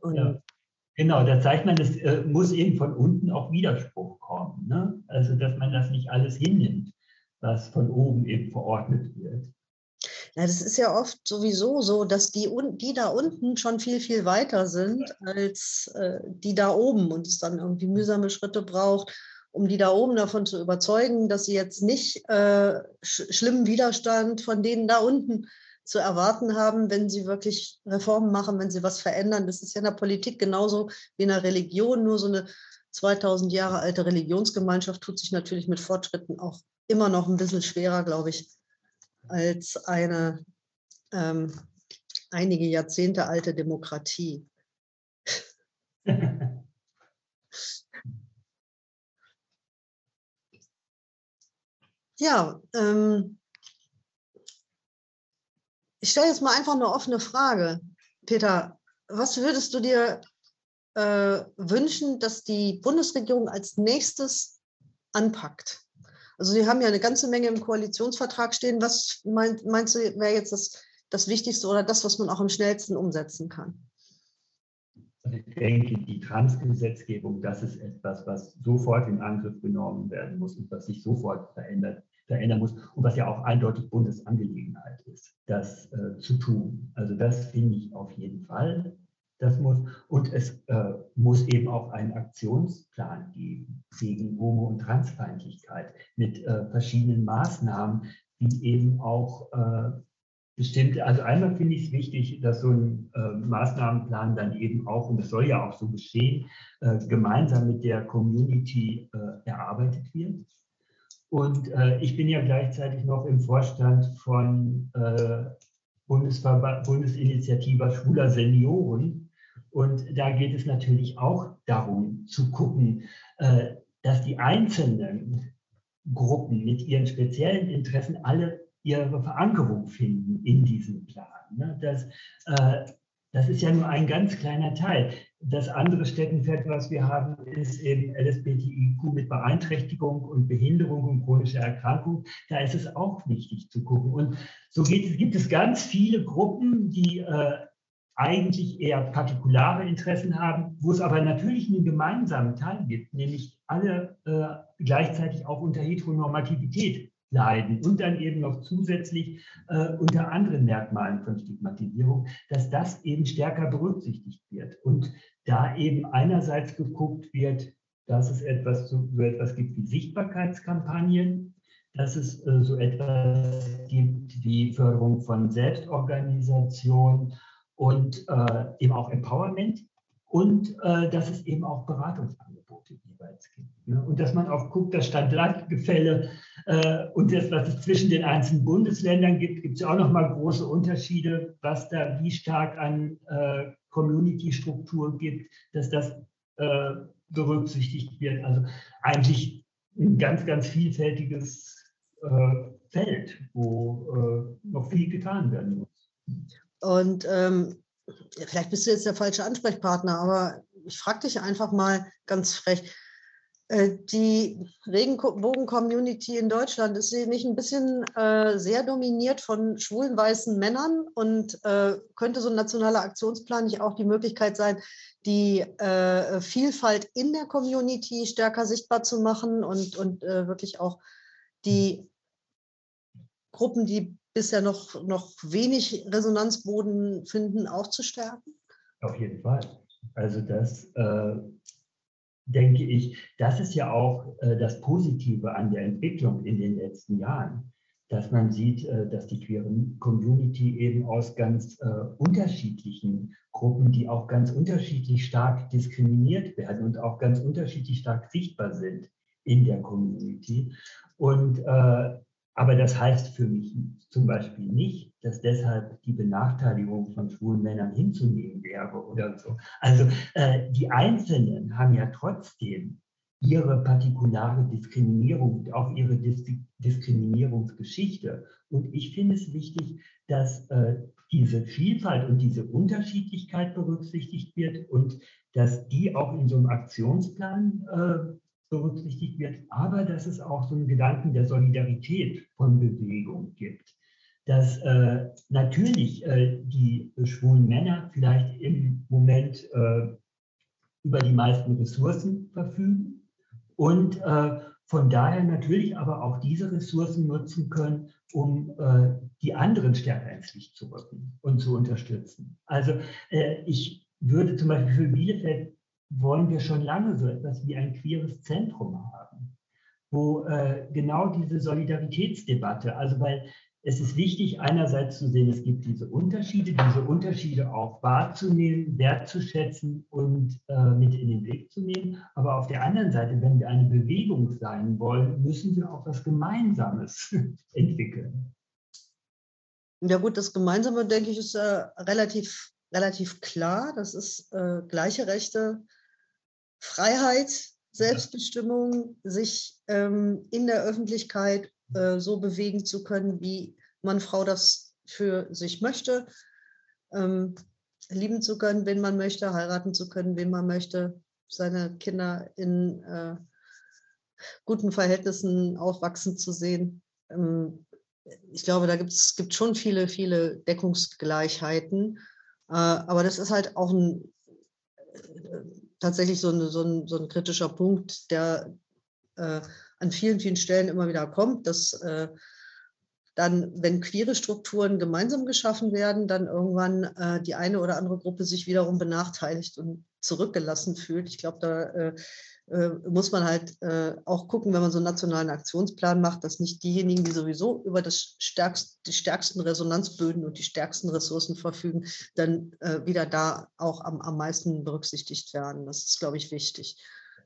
Speaker 2: und ja. Genau, da zeigt man, es äh, muss eben von unten auch Widerspruch kommen. Ne? Also, dass man das nicht alles hinnimmt, was von oben eben verordnet wird.
Speaker 1: Ja, das ist ja oft sowieso so, dass die, die da unten schon viel, viel weiter sind als äh, die da oben und es dann irgendwie mühsame Schritte braucht, um die da oben davon zu überzeugen, dass sie jetzt nicht äh, sch schlimmen Widerstand von denen da unten zu erwarten haben, wenn sie wirklich Reformen machen, wenn sie was verändern. Das ist ja in der Politik genauso wie in der Religion. Nur so eine 2000 Jahre alte Religionsgemeinschaft tut sich natürlich mit Fortschritten auch immer noch ein bisschen schwerer, glaube ich, als eine ähm, einige Jahrzehnte alte Demokratie. ja, ähm, ich stelle jetzt mal einfach eine offene Frage. Peter, was würdest du dir äh, wünschen, dass die Bundesregierung als nächstes anpackt? Also Sie haben ja eine ganze Menge im Koalitionsvertrag stehen. Was mein, meinst du, wäre jetzt das, das Wichtigste oder das, was man auch am schnellsten umsetzen kann?
Speaker 2: Also ich denke, die Transgesetzgebung, das ist etwas, was sofort in Angriff genommen werden muss und was sich sofort verändert verändern muss und was ja auch eindeutig Bundesangelegenheit ist, das äh, zu tun. Also das finde ich auf jeden Fall. Das muss, und es äh, muss eben auch einen Aktionsplan geben gegen Homo- und Transfeindlichkeit mit äh, verschiedenen Maßnahmen, die eben auch äh, bestimmte, also einmal finde ich es wichtig, dass so ein äh, Maßnahmenplan dann eben auch, und das soll ja auch so geschehen, äh, gemeinsam mit der Community erarbeitet wird und äh, ich bin ja gleichzeitig noch im Vorstand von äh, Bundesinitiative Schwuler Senioren. Und da geht es natürlich auch darum zu gucken, äh, dass die einzelnen Gruppen mit ihren speziellen Interessen alle ihre Verankerung finden in diesem Plan. Ne? Dass, äh, das ist ja nur ein ganz kleiner Teil. Das andere Steckenpferd, was wir haben, ist eben LSBTIQ mit Beeinträchtigung und Behinderung und chronischer Erkrankung. Da ist es auch wichtig zu gucken. Und so geht, gibt es ganz viele Gruppen, die äh, eigentlich eher partikulare Interessen haben, wo es aber natürlich einen gemeinsamen Teil gibt, nämlich alle äh, gleichzeitig auch unter Heteronormativität leiden. Und dann eben noch zusätzlich äh, unter anderen Merkmalen von Stigmatisierung, dass das eben stärker berücksichtigt wird. Und da eben einerseits geguckt wird, dass es etwas so, etwas gibt wie Sichtbarkeitskampagnen, dass es äh, so etwas gibt wie Förderung von Selbstorganisation und äh, eben auch Empowerment und äh, dass es eben auch Beratungsangebote jeweils gibt. Ne? Und dass man auch guckt, das Stadt-Land-Gefälle äh, und das, was es zwischen den einzelnen Bundesländern gibt, gibt es auch nochmal große Unterschiede, was da wie stark an äh, Community-Struktur gibt, dass das äh, berücksichtigt wird. Also eigentlich ein ganz, ganz vielfältiges äh, Feld, wo äh, noch viel getan werden muss.
Speaker 1: Und ähm, vielleicht bist du jetzt der falsche Ansprechpartner, aber ich frage dich einfach mal ganz frech. Äh, die Regenbogen-Community in Deutschland ist sie nicht ein bisschen äh, sehr dominiert von schwulen weißen Männern und äh, könnte so ein nationaler Aktionsplan nicht auch die Möglichkeit sein, die äh, Vielfalt in der Community stärker sichtbar zu machen und, und äh, wirklich auch die Gruppen, die bisher noch, noch wenig Resonanzboden finden, auch zu stärken?
Speaker 2: Auf jeden Fall. Also das äh, denke ich, das ist ja auch äh, das Positive an der Entwicklung in den letzten Jahren, dass man sieht, äh, dass die queere Community eben aus ganz äh, unterschiedlichen Gruppen, die auch ganz unterschiedlich stark diskriminiert werden und auch ganz unterschiedlich stark sichtbar sind in der Community. Und äh, aber das heißt für mich zum Beispiel nicht, dass deshalb die Benachteiligung von schwulen Männern hinzunehmen wäre oder so. Also äh, die Einzelnen haben ja trotzdem ihre partikulare Diskriminierung auch ihre Dis Diskriminierungsgeschichte. Und ich finde es wichtig, dass äh, diese Vielfalt und diese Unterschiedlichkeit berücksichtigt wird und dass die auch in so einem Aktionsplan äh, berücksichtigt wird, aber dass es auch so einen Gedanken der Solidarität von Bewegung gibt. Dass äh, natürlich äh, die schwulen Männer vielleicht im Moment äh, über die meisten Ressourcen verfügen und äh, von daher natürlich aber auch diese Ressourcen nutzen können, um äh, die anderen stärker ins Licht zu rücken und zu unterstützen. Also äh, ich würde zum Beispiel für Bielefeld wollen wir schon lange so etwas wie ein queeres Zentrum haben, wo äh, genau diese Solidaritätsdebatte, also weil es ist wichtig, einerseits zu sehen, es gibt diese Unterschiede, diese Unterschiede auch wahrzunehmen, wertzuschätzen und äh, mit in den Weg zu nehmen. Aber auf der anderen Seite, wenn wir eine Bewegung sein wollen, müssen wir auch was Gemeinsames entwickeln.
Speaker 1: Ja gut, das Gemeinsame, denke ich, ist äh, relativ, relativ klar. Das ist äh, gleiche Rechte, Freiheit, Selbstbestimmung, sich ähm, in der Öffentlichkeit äh, so bewegen zu können, wie man Frau das für sich möchte, ähm, lieben zu können, wen man möchte, heiraten zu können, wen man möchte, seine Kinder in äh, guten Verhältnissen aufwachsen zu sehen. Ähm, ich glaube, da gibt schon viele, viele Deckungsgleichheiten. Äh, aber das ist halt auch ein äh, tatsächlich so, eine, so, ein, so ein kritischer Punkt, der äh, an vielen, vielen Stellen immer wieder kommt, dass äh, dann, wenn queere Strukturen gemeinsam geschaffen werden, dann irgendwann äh, die eine oder andere Gruppe sich wiederum benachteiligt und zurückgelassen fühlt. Ich glaube, da äh, äh, muss man halt äh, auch gucken, wenn man so einen nationalen Aktionsplan macht, dass nicht diejenigen, die sowieso über das stärkst, die stärksten Resonanzböden und die stärksten Ressourcen verfügen, dann äh, wieder da auch am, am meisten berücksichtigt werden. Das ist, glaube ich, wichtig.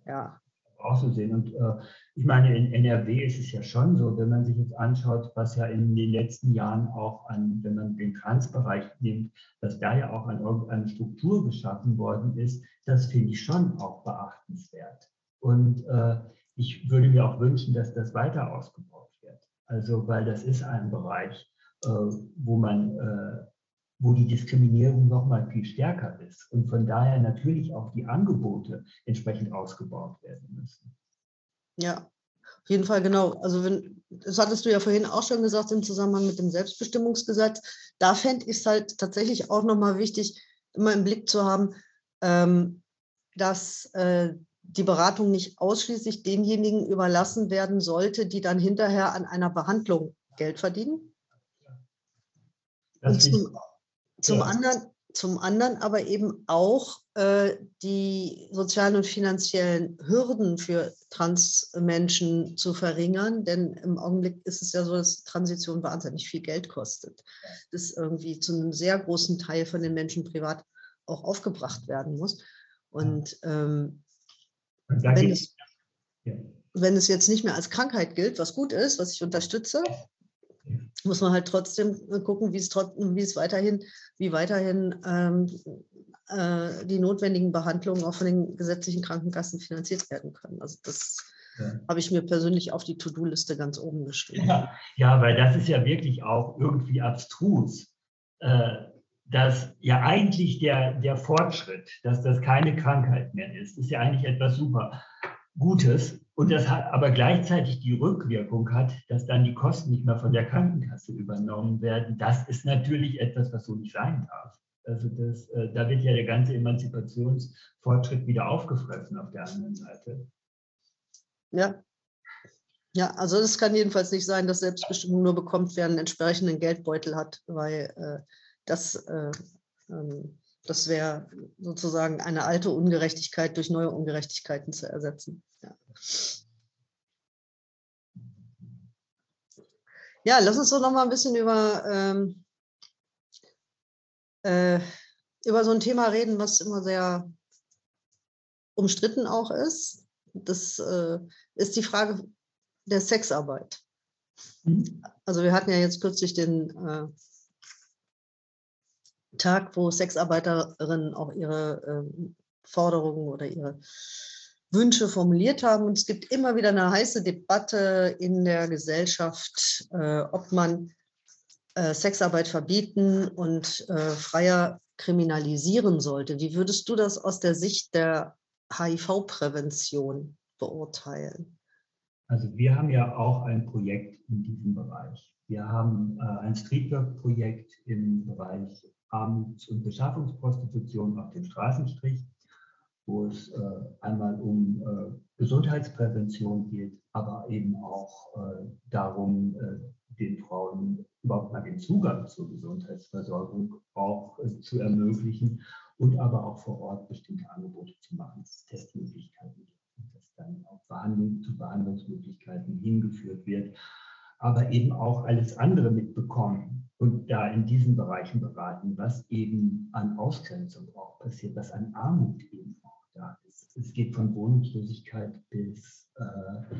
Speaker 1: Ja.
Speaker 2: Auch so sehen. Und äh, ich meine, in NRW ist es ja schon so, wenn man sich jetzt anschaut, was ja in den letzten Jahren auch an, wenn man den Transbereich nimmt, dass da ja auch an irgendeine Struktur geschaffen worden ist, das finde ich schon auch beachtenswert. Und äh, ich würde mir auch wünschen, dass das weiter ausgebaut wird. Also, weil das ist ein Bereich, äh, wo man äh, wo die Diskriminierung noch mal viel stärker ist und von daher natürlich auch die Angebote entsprechend ausgebaut werden müssen.
Speaker 1: Ja, auf jeden Fall genau. Also wenn, das hattest du ja vorhin auch schon gesagt im Zusammenhang mit dem Selbstbestimmungsgesetz. Da fände ich es halt tatsächlich auch nochmal wichtig, immer im Blick zu haben, ähm, dass äh, die Beratung nicht ausschließlich denjenigen überlassen werden sollte, die dann hinterher an einer Behandlung Geld verdienen. Und zum, zum, ja. anderen, zum anderen aber eben auch äh, die sozialen und finanziellen Hürden für Transmenschen zu verringern, denn im Augenblick ist es ja so, dass Transition wahnsinnig viel Geld kostet, das irgendwie zu einem sehr großen Teil von den Menschen privat auch aufgebracht werden muss. Und ähm, wenn, es, wenn es jetzt nicht mehr als Krankheit gilt, was gut ist, was ich unterstütze, muss man halt trotzdem gucken, wie es, wie es weiterhin, wie weiterhin ähm, äh, die notwendigen Behandlungen auch von den gesetzlichen Krankenkassen finanziert werden können. Also das ja. habe ich mir persönlich auf die To-Do-Liste ganz oben geschrieben.
Speaker 2: Ja, ja, weil das ist ja wirklich auch irgendwie abstrus. Äh, dass ja eigentlich der, der Fortschritt, dass das keine Krankheit mehr ist, ist ja eigentlich etwas super Gutes. Und das hat aber gleichzeitig die Rückwirkung hat, dass dann die Kosten nicht mehr von der Krankenkasse übernommen werden. Das ist natürlich etwas, was so nicht sein darf. Also das, äh, da wird ja der ganze Emanzipationsfortschritt wieder aufgefressen auf der anderen Seite.
Speaker 1: Ja. Ja, also es kann jedenfalls nicht sein, dass Selbstbestimmung nur bekommt, wer einen entsprechenden Geldbeutel hat, weil äh, das, äh, ähm, das wäre sozusagen eine alte Ungerechtigkeit durch neue Ungerechtigkeiten zu ersetzen. Ja. Ja, lass uns doch noch mal ein bisschen über, ähm, äh, über so ein Thema reden, was immer sehr umstritten auch ist. Das äh, ist die Frage der Sexarbeit. Mhm. Also wir hatten ja jetzt kürzlich den äh, Tag, wo Sexarbeiterinnen auch ihre äh, Forderungen oder ihre Wünsche formuliert haben. Und es gibt immer wieder eine heiße Debatte in der Gesellschaft, äh, ob man äh, Sexarbeit verbieten und äh, freier kriminalisieren sollte. Wie würdest du das aus der Sicht der HIV-Prävention beurteilen?
Speaker 2: Also wir haben ja auch ein Projekt in diesem Bereich. Wir haben äh, ein Streetwork-Projekt im Bereich Armuts- und Beschaffungsprostitution auf dem Straßenstrich, wo es äh, einmal um äh, Gesundheitsprävention geht, aber eben auch äh, darum, äh, den Frauen überhaupt mal den Zugang zur Gesundheitsversorgung auch äh, zu ermöglichen und aber auch vor Ort bestimmte Angebote zu machen, dass es Testmöglichkeiten gibt, dass dann auch Behandlung, zu Behandlungsmöglichkeiten hingeführt wird, aber eben auch alles andere mitbekommen und da in diesen Bereichen beraten, was eben an Ausgrenzung auch passiert, was an Armut eben auch da ist. Es geht von Wohnungslosigkeit bis äh,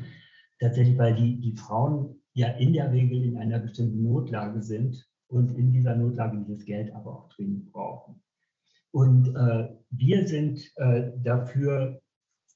Speaker 2: tatsächlich, weil die, die Frauen ja in der Regel in einer bestimmten Notlage sind und in dieser Notlage dieses Geld aber auch dringend brauchen. Und äh, wir sind äh, dafür,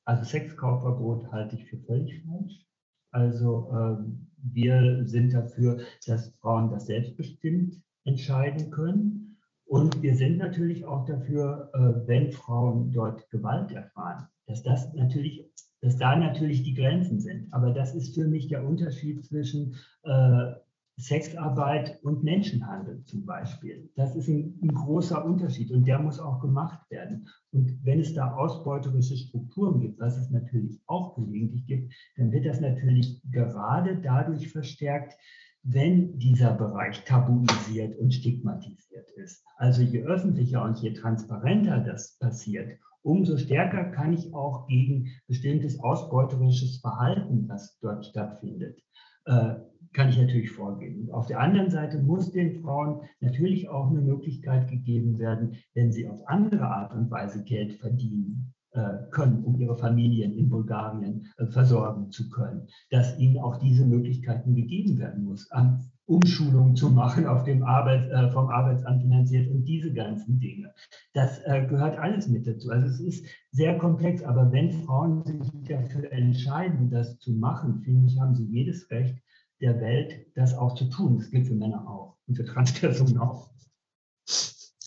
Speaker 2: also Sexkaufverbot halte ich für völlig falsch. Also ähm, wir sind dafür, dass Frauen das selbstbestimmt entscheiden können. Und wir sind natürlich auch dafür, äh, wenn Frauen dort Gewalt erfahren, dass das natürlich, dass da natürlich die Grenzen sind. Aber das ist für mich der Unterschied zwischen äh, Sexarbeit und Menschenhandel zum Beispiel. Das ist ein, ein, großer Unterschied und der muss auch gemacht werden. Und wenn es da ausbeuterische Strukturen gibt, was es natürlich auch gelegentlich gibt, dann wird das natürlich gerade dadurch verstärkt, wenn dieser Bereich tabuisiert und stigmatisiert ist. Also je öffentlicher und je transparenter das passiert, umso stärker kann ich auch gegen bestimmtes ausbeuterisches Verhalten, was dort stattfindet, äh, kann ich natürlich vorgehen. Auf der anderen Seite muss den Frauen natürlich auch eine Möglichkeit gegeben werden, wenn sie auf andere Art und Weise Geld verdienen äh, können, um ihre Familien in Bulgarien äh, versorgen zu können, dass ihnen auch diese Möglichkeiten gegeben werden muss, an Umschulungen zu machen, auf dem Arbeit, äh, vom Arbeitsamt finanziert und diese ganzen Dinge. Das äh, gehört alles mit dazu. Also es ist sehr komplex, aber wenn Frauen sich dafür entscheiden, das zu machen, finde ich, haben sie jedes Recht, der Welt, das auch zu tun. Das gilt für Männer auch und für Transpersonen auch.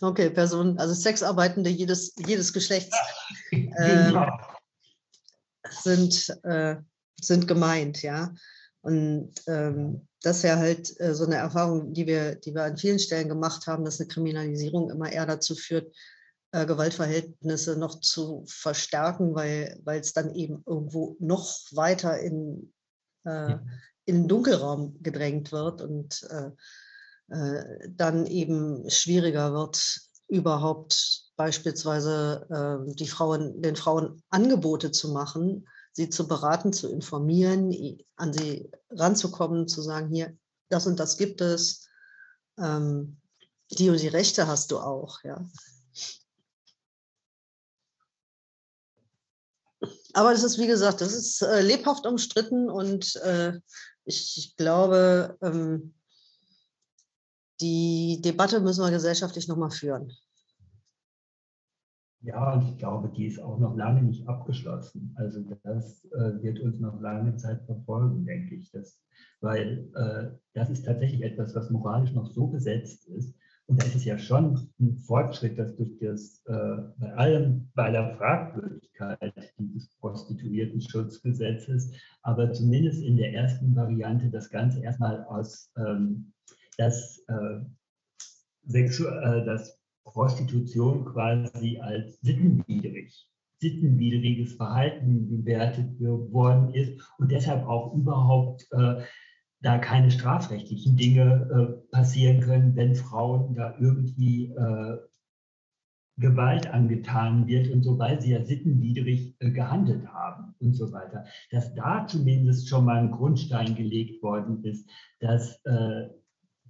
Speaker 1: Okay, Personen, also Sexarbeitende jedes, jedes Geschlechts genau. äh, sind, äh, sind gemeint, ja. Und ähm, das ist ja halt äh, so eine Erfahrung, die wir, die wir an vielen Stellen gemacht haben, dass eine Kriminalisierung immer eher dazu führt, äh, Gewaltverhältnisse noch zu verstärken, weil es dann eben irgendwo noch weiter in, äh, in den Dunkelraum gedrängt wird und äh, äh, dann eben schwieriger wird, überhaupt beispielsweise äh, die Frauen, den Frauen Angebote zu machen, sie zu beraten, zu informieren, an sie ranzukommen, zu sagen, hier, das und das gibt es, ähm, die und die Rechte hast du auch, ja. Aber das ist, wie gesagt, das ist äh, lebhaft umstritten und äh, ich, ich, glaube, ähm, die Debatte müssen wir gesellschaftlich nochmal führen.
Speaker 2: Ja, und ich glaube, die ist auch noch lange nicht abgeschlossen. Also das äh, wird uns noch lange Zeit verfolgen, denke ich. Das, weil äh, das ist tatsächlich etwas, was moralisch noch so besetzt ist. Und da ist es ja schon ein Fortschritt, dass durch das, äh, bei allem, bei aller Fragwürdigkeit dieses Prostituiertenschutzgesetzes, aber zumindest in der ersten Variante das Ganze erstmal aus ähm, das, äh, Sexu äh, das Prostitution quasi als sittenwidrig, sittenwidriges Verhalten bewertet worden ist und deshalb auch überhaupt äh, da keine strafrechtlichen Dinge äh, passieren können, wenn Frauen da irgendwie äh, Gewalt angetan wird und so, weil sie ja sittenwidrig äh, gehandelt haben und so weiter. Dass da zumindest schon mal ein Grundstein gelegt worden ist, dass äh,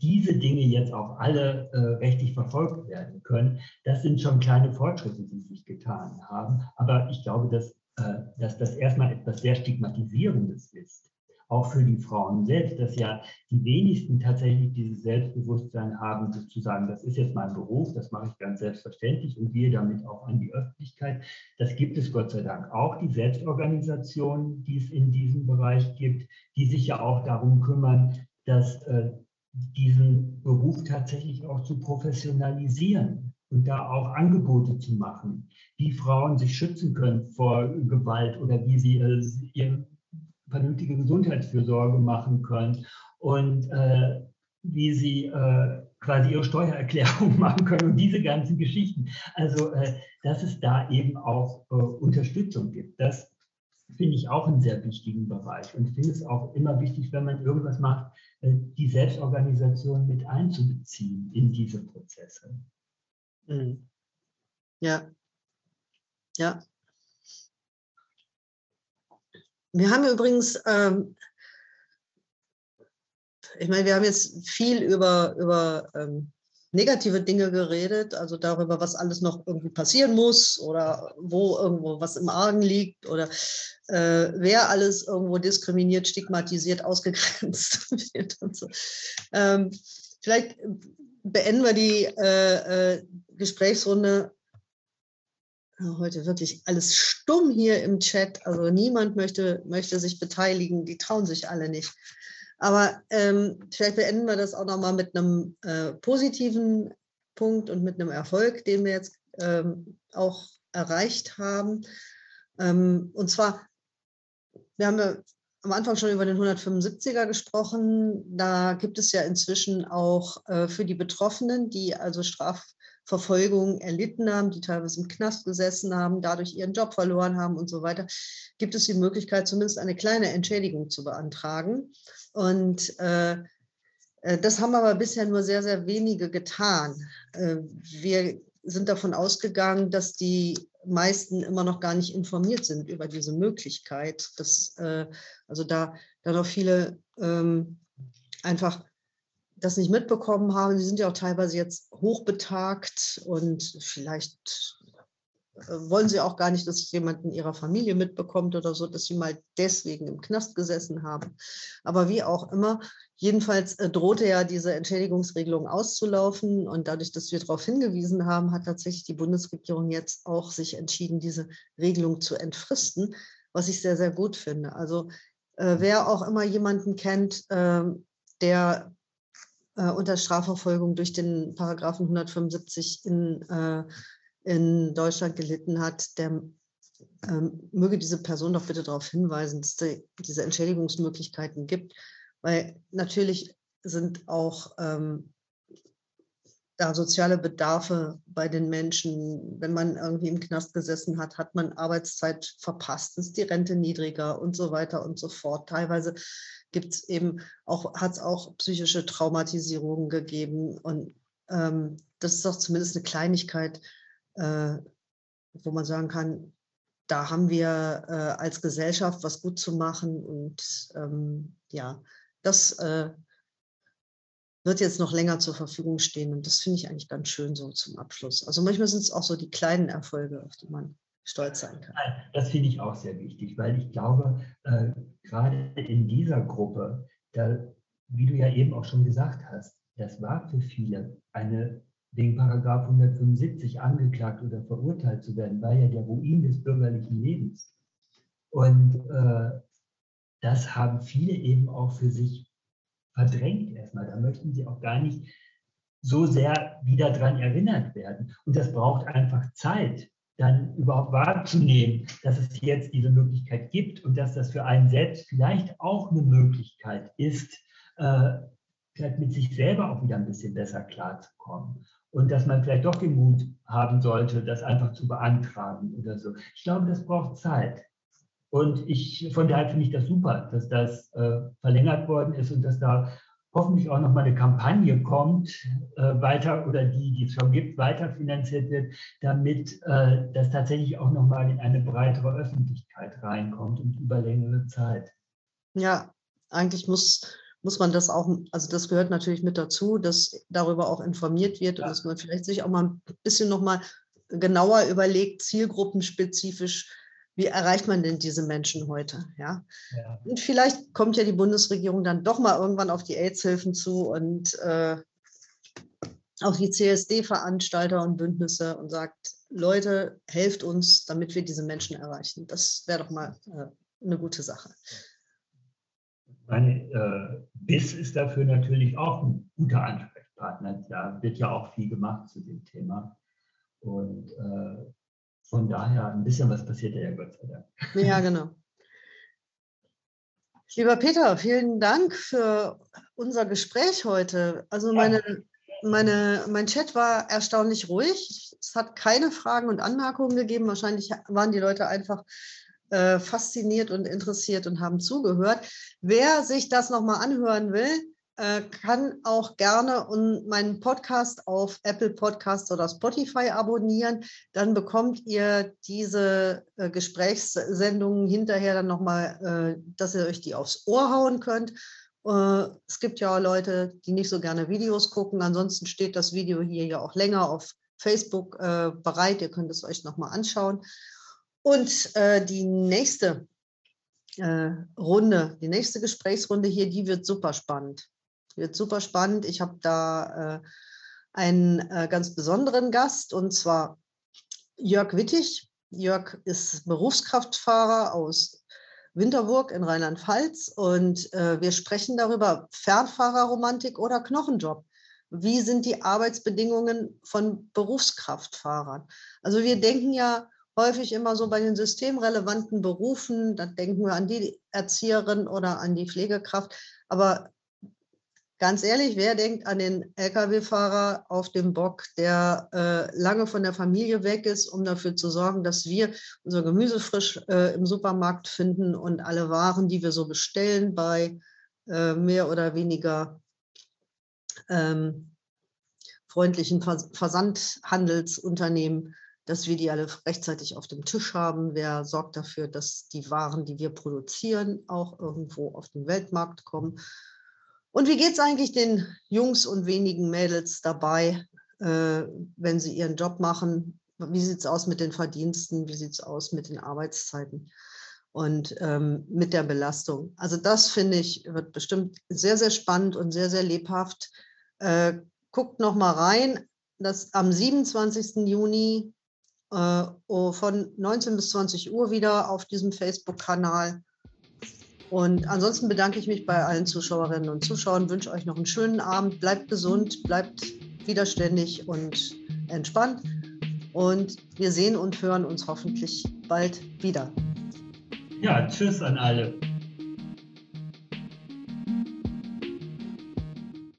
Speaker 2: diese Dinge jetzt auch alle äh, rechtlich verfolgt werden können, das sind schon kleine Fortschritte, die sich getan haben. Aber ich glaube, dass, äh, dass das erstmal etwas sehr Stigmatisierendes ist. Auch für die Frauen selbst, dass ja die wenigsten tatsächlich dieses Selbstbewusstsein haben, sozusagen, das ist jetzt mein Beruf, das mache ich ganz selbstverständlich und gehe damit auch an die Öffentlichkeit. Das gibt es Gott sei Dank auch, die Selbstorganisationen, die es in diesem Bereich gibt, die sich ja auch darum kümmern, dass äh, diesen Beruf tatsächlich auch zu professionalisieren und da auch Angebote zu machen, wie Frauen sich schützen können vor Gewalt oder wie sie äh, ihre vernünftige Gesundheitsfürsorge machen können und äh, wie sie äh, quasi ihre Steuererklärung machen können und diese ganzen Geschichten. Also, äh, dass es da eben auch äh, Unterstützung gibt. Das finde ich auch einen sehr wichtigen Bereich. Und finde es auch immer wichtig, wenn man irgendwas macht, äh, die Selbstorganisation mit einzubeziehen in diese Prozesse.
Speaker 1: Mhm. Ja. Ja. Wir haben übrigens, ähm, ich meine, wir haben jetzt viel über, über ähm, negative Dinge geredet, also darüber, was alles noch irgendwie passieren muss oder wo irgendwo was im Argen liegt oder äh, wer alles irgendwo diskriminiert, stigmatisiert, ausgegrenzt wird und so. Ähm, vielleicht beenden wir die äh, äh, Gesprächsrunde. Heute wirklich alles stumm hier im Chat. Also niemand möchte, möchte sich beteiligen. Die trauen sich alle nicht. Aber ähm, vielleicht beenden wir das auch nochmal mit einem äh, positiven Punkt und mit einem Erfolg, den wir jetzt ähm, auch erreicht haben. Ähm, und zwar, wir haben ja am Anfang schon über den 175er gesprochen. Da gibt es ja inzwischen auch äh, für die Betroffenen, die also Strafverfolgung erlitten haben, die teilweise im Knast gesessen haben, dadurch ihren Job verloren haben und so weiter, gibt es die Möglichkeit, zumindest eine kleine Entschädigung zu beantragen. Und äh, äh, das haben aber bisher nur sehr, sehr wenige getan. Äh, wir sind davon ausgegangen, dass die meisten immer noch gar nicht informiert sind über diese Möglichkeit. Dass, äh, also da, da noch viele ähm, einfach das nicht mitbekommen haben. Die sind ja auch teilweise jetzt hochbetagt und vielleicht äh, wollen sie auch gar nicht, dass jemand in ihrer Familie mitbekommt oder so, dass sie mal deswegen im Knast gesessen haben. Aber wie auch immer, jedenfalls äh, drohte ja diese Entschädigungsregelung auszulaufen. Und dadurch, dass wir darauf hingewiesen haben, hat tatsächlich die Bundesregierung jetzt auch sich entschieden, diese Regelung zu entfristen, was ich sehr, sehr gut finde. Also äh, wer auch immer jemanden kennt, äh, der äh, unter Strafverfolgung durch den Paragraphen 175 in, äh, in Deutschland gelitten hat, der ähm, möge diese Person doch bitte darauf hinweisen, dass es diese Entschädigungsmöglichkeiten gibt, weil natürlich sind auch ähm, da soziale Bedarfe bei den Menschen. Wenn man irgendwie im Knast gesessen hat, hat man Arbeitszeit verpasst, ist die Rente niedriger und so weiter und so fort. Teilweise gibt es eben auch, hat es auch psychische Traumatisierungen gegeben. Und ähm, das ist doch zumindest eine Kleinigkeit, äh, wo man sagen kann, da haben wir äh, als Gesellschaft was gut zu machen. Und ähm, ja, das äh, wird jetzt noch länger zur Verfügung stehen. Und das finde ich eigentlich ganz schön so zum Abschluss. Also manchmal sind es auch so die kleinen Erfolge, auf die man stolz sein kann.
Speaker 2: Das finde ich auch sehr wichtig, weil ich glaube, äh, gerade in dieser Gruppe, da, wie du ja eben auch schon gesagt hast, das war für viele eine wegen Paragraph 175 angeklagt oder verurteilt zu werden, war ja der Ruin des bürgerlichen Lebens. Und äh, das haben viele eben auch für sich verdrängt erstmal. Da möchten sie auch gar nicht so sehr wieder daran erinnert werden. Und das braucht einfach Zeit, dann überhaupt wahrzunehmen, dass es jetzt diese Möglichkeit gibt und dass das für einen selbst vielleicht auch eine Möglichkeit ist, äh, vielleicht mit sich selber auch wieder ein bisschen besser klarzukommen. Und dass man vielleicht doch den Mut haben sollte, das einfach zu beantragen oder so. Ich glaube, das braucht Zeit. Und ich, von daher finde ich das super, dass das äh, verlängert worden ist und dass da hoffentlich auch nochmal eine Kampagne kommt, äh, weiter oder die, die es schon gibt, weiter finanziert wird, damit äh, das tatsächlich auch nochmal in eine breitere Öffentlichkeit reinkommt und über längere Zeit.
Speaker 1: Ja, eigentlich muss, muss man das auch, also das gehört natürlich mit dazu, dass darüber auch informiert wird ja. und dass man vielleicht sich auch mal ein bisschen nochmal genauer überlegt, zielgruppenspezifisch, wie erreicht man denn diese Menschen heute? Ja? ja? Und vielleicht kommt ja die Bundesregierung dann doch mal irgendwann auf die AIDS-Hilfen zu und äh, auf die CSD-Veranstalter und Bündnisse und sagt, Leute, helft uns, damit wir diese Menschen erreichen. Das wäre doch mal äh, eine gute Sache.
Speaker 2: Meine, äh, BIS ist dafür natürlich auch ein guter Ansprechpartner. Da wird ja auch viel gemacht zu dem Thema. Und äh, von daher ein bisschen was passiert ja, Gott sei Dank.
Speaker 1: Ja, genau. Lieber Peter, vielen Dank für unser Gespräch heute. Also meine, meine, mein Chat war erstaunlich ruhig. Es hat keine Fragen und Anmerkungen gegeben. Wahrscheinlich waren die Leute einfach äh, fasziniert und interessiert und haben zugehört. Wer sich das nochmal anhören will, äh, kann auch gerne meinen Podcast auf Apple Podcast oder Spotify abonnieren. Dann bekommt ihr diese äh, Gesprächssendungen hinterher dann nochmal, äh, dass ihr euch die aufs Ohr hauen könnt. Es gibt ja Leute, die nicht so gerne Videos gucken. Ansonsten steht das Video hier ja auch länger auf Facebook bereit. Ihr könnt es euch nochmal anschauen. Und die nächste Runde, die nächste Gesprächsrunde hier, die wird super spannend. Wird super spannend. Ich habe da äh, einen äh, ganz besonderen Gast und zwar Jörg Wittig. Jörg ist Berufskraftfahrer aus Winterburg in Rheinland-Pfalz und äh, wir sprechen darüber Fernfahrerromantik oder Knochenjob. Wie sind die Arbeitsbedingungen von Berufskraftfahrern? Also wir denken ja häufig immer so bei den systemrelevanten Berufen, da denken wir an die Erzieherin oder an die Pflegekraft, aber Ganz ehrlich, wer denkt an den Lkw-Fahrer auf dem Bock, der äh, lange von der Familie weg ist, um dafür zu sorgen, dass wir unser Gemüse frisch äh, im Supermarkt finden und alle Waren, die wir so bestellen, bei äh, mehr oder weniger ähm, freundlichen Vers Versandhandelsunternehmen, dass wir die alle rechtzeitig auf dem Tisch haben. Wer sorgt dafür, dass die Waren, die wir produzieren, auch irgendwo auf den Weltmarkt kommen? Und wie geht es eigentlich den Jungs und wenigen Mädels dabei, äh, wenn sie ihren Job machen? Wie sieht es aus mit den Verdiensten? Wie sieht es aus mit den Arbeitszeiten? Und ähm, mit der Belastung. Also das finde ich, wird bestimmt sehr, sehr spannend und sehr, sehr lebhaft. Äh, guckt noch mal rein, dass am 27. Juni äh, oh, von 19 bis 20 Uhr wieder auf diesem Facebook-Kanal Und ansonsten bedanke ich mich bei allen Zuschauerinnen und Zuschauern, wünsche euch noch einen schönen Abend, bleibt gesund, bleibt widerständig und entspannt. Und wir sehen und hören uns hoffentlich bald wieder.
Speaker 2: Ja, tschüss an alle.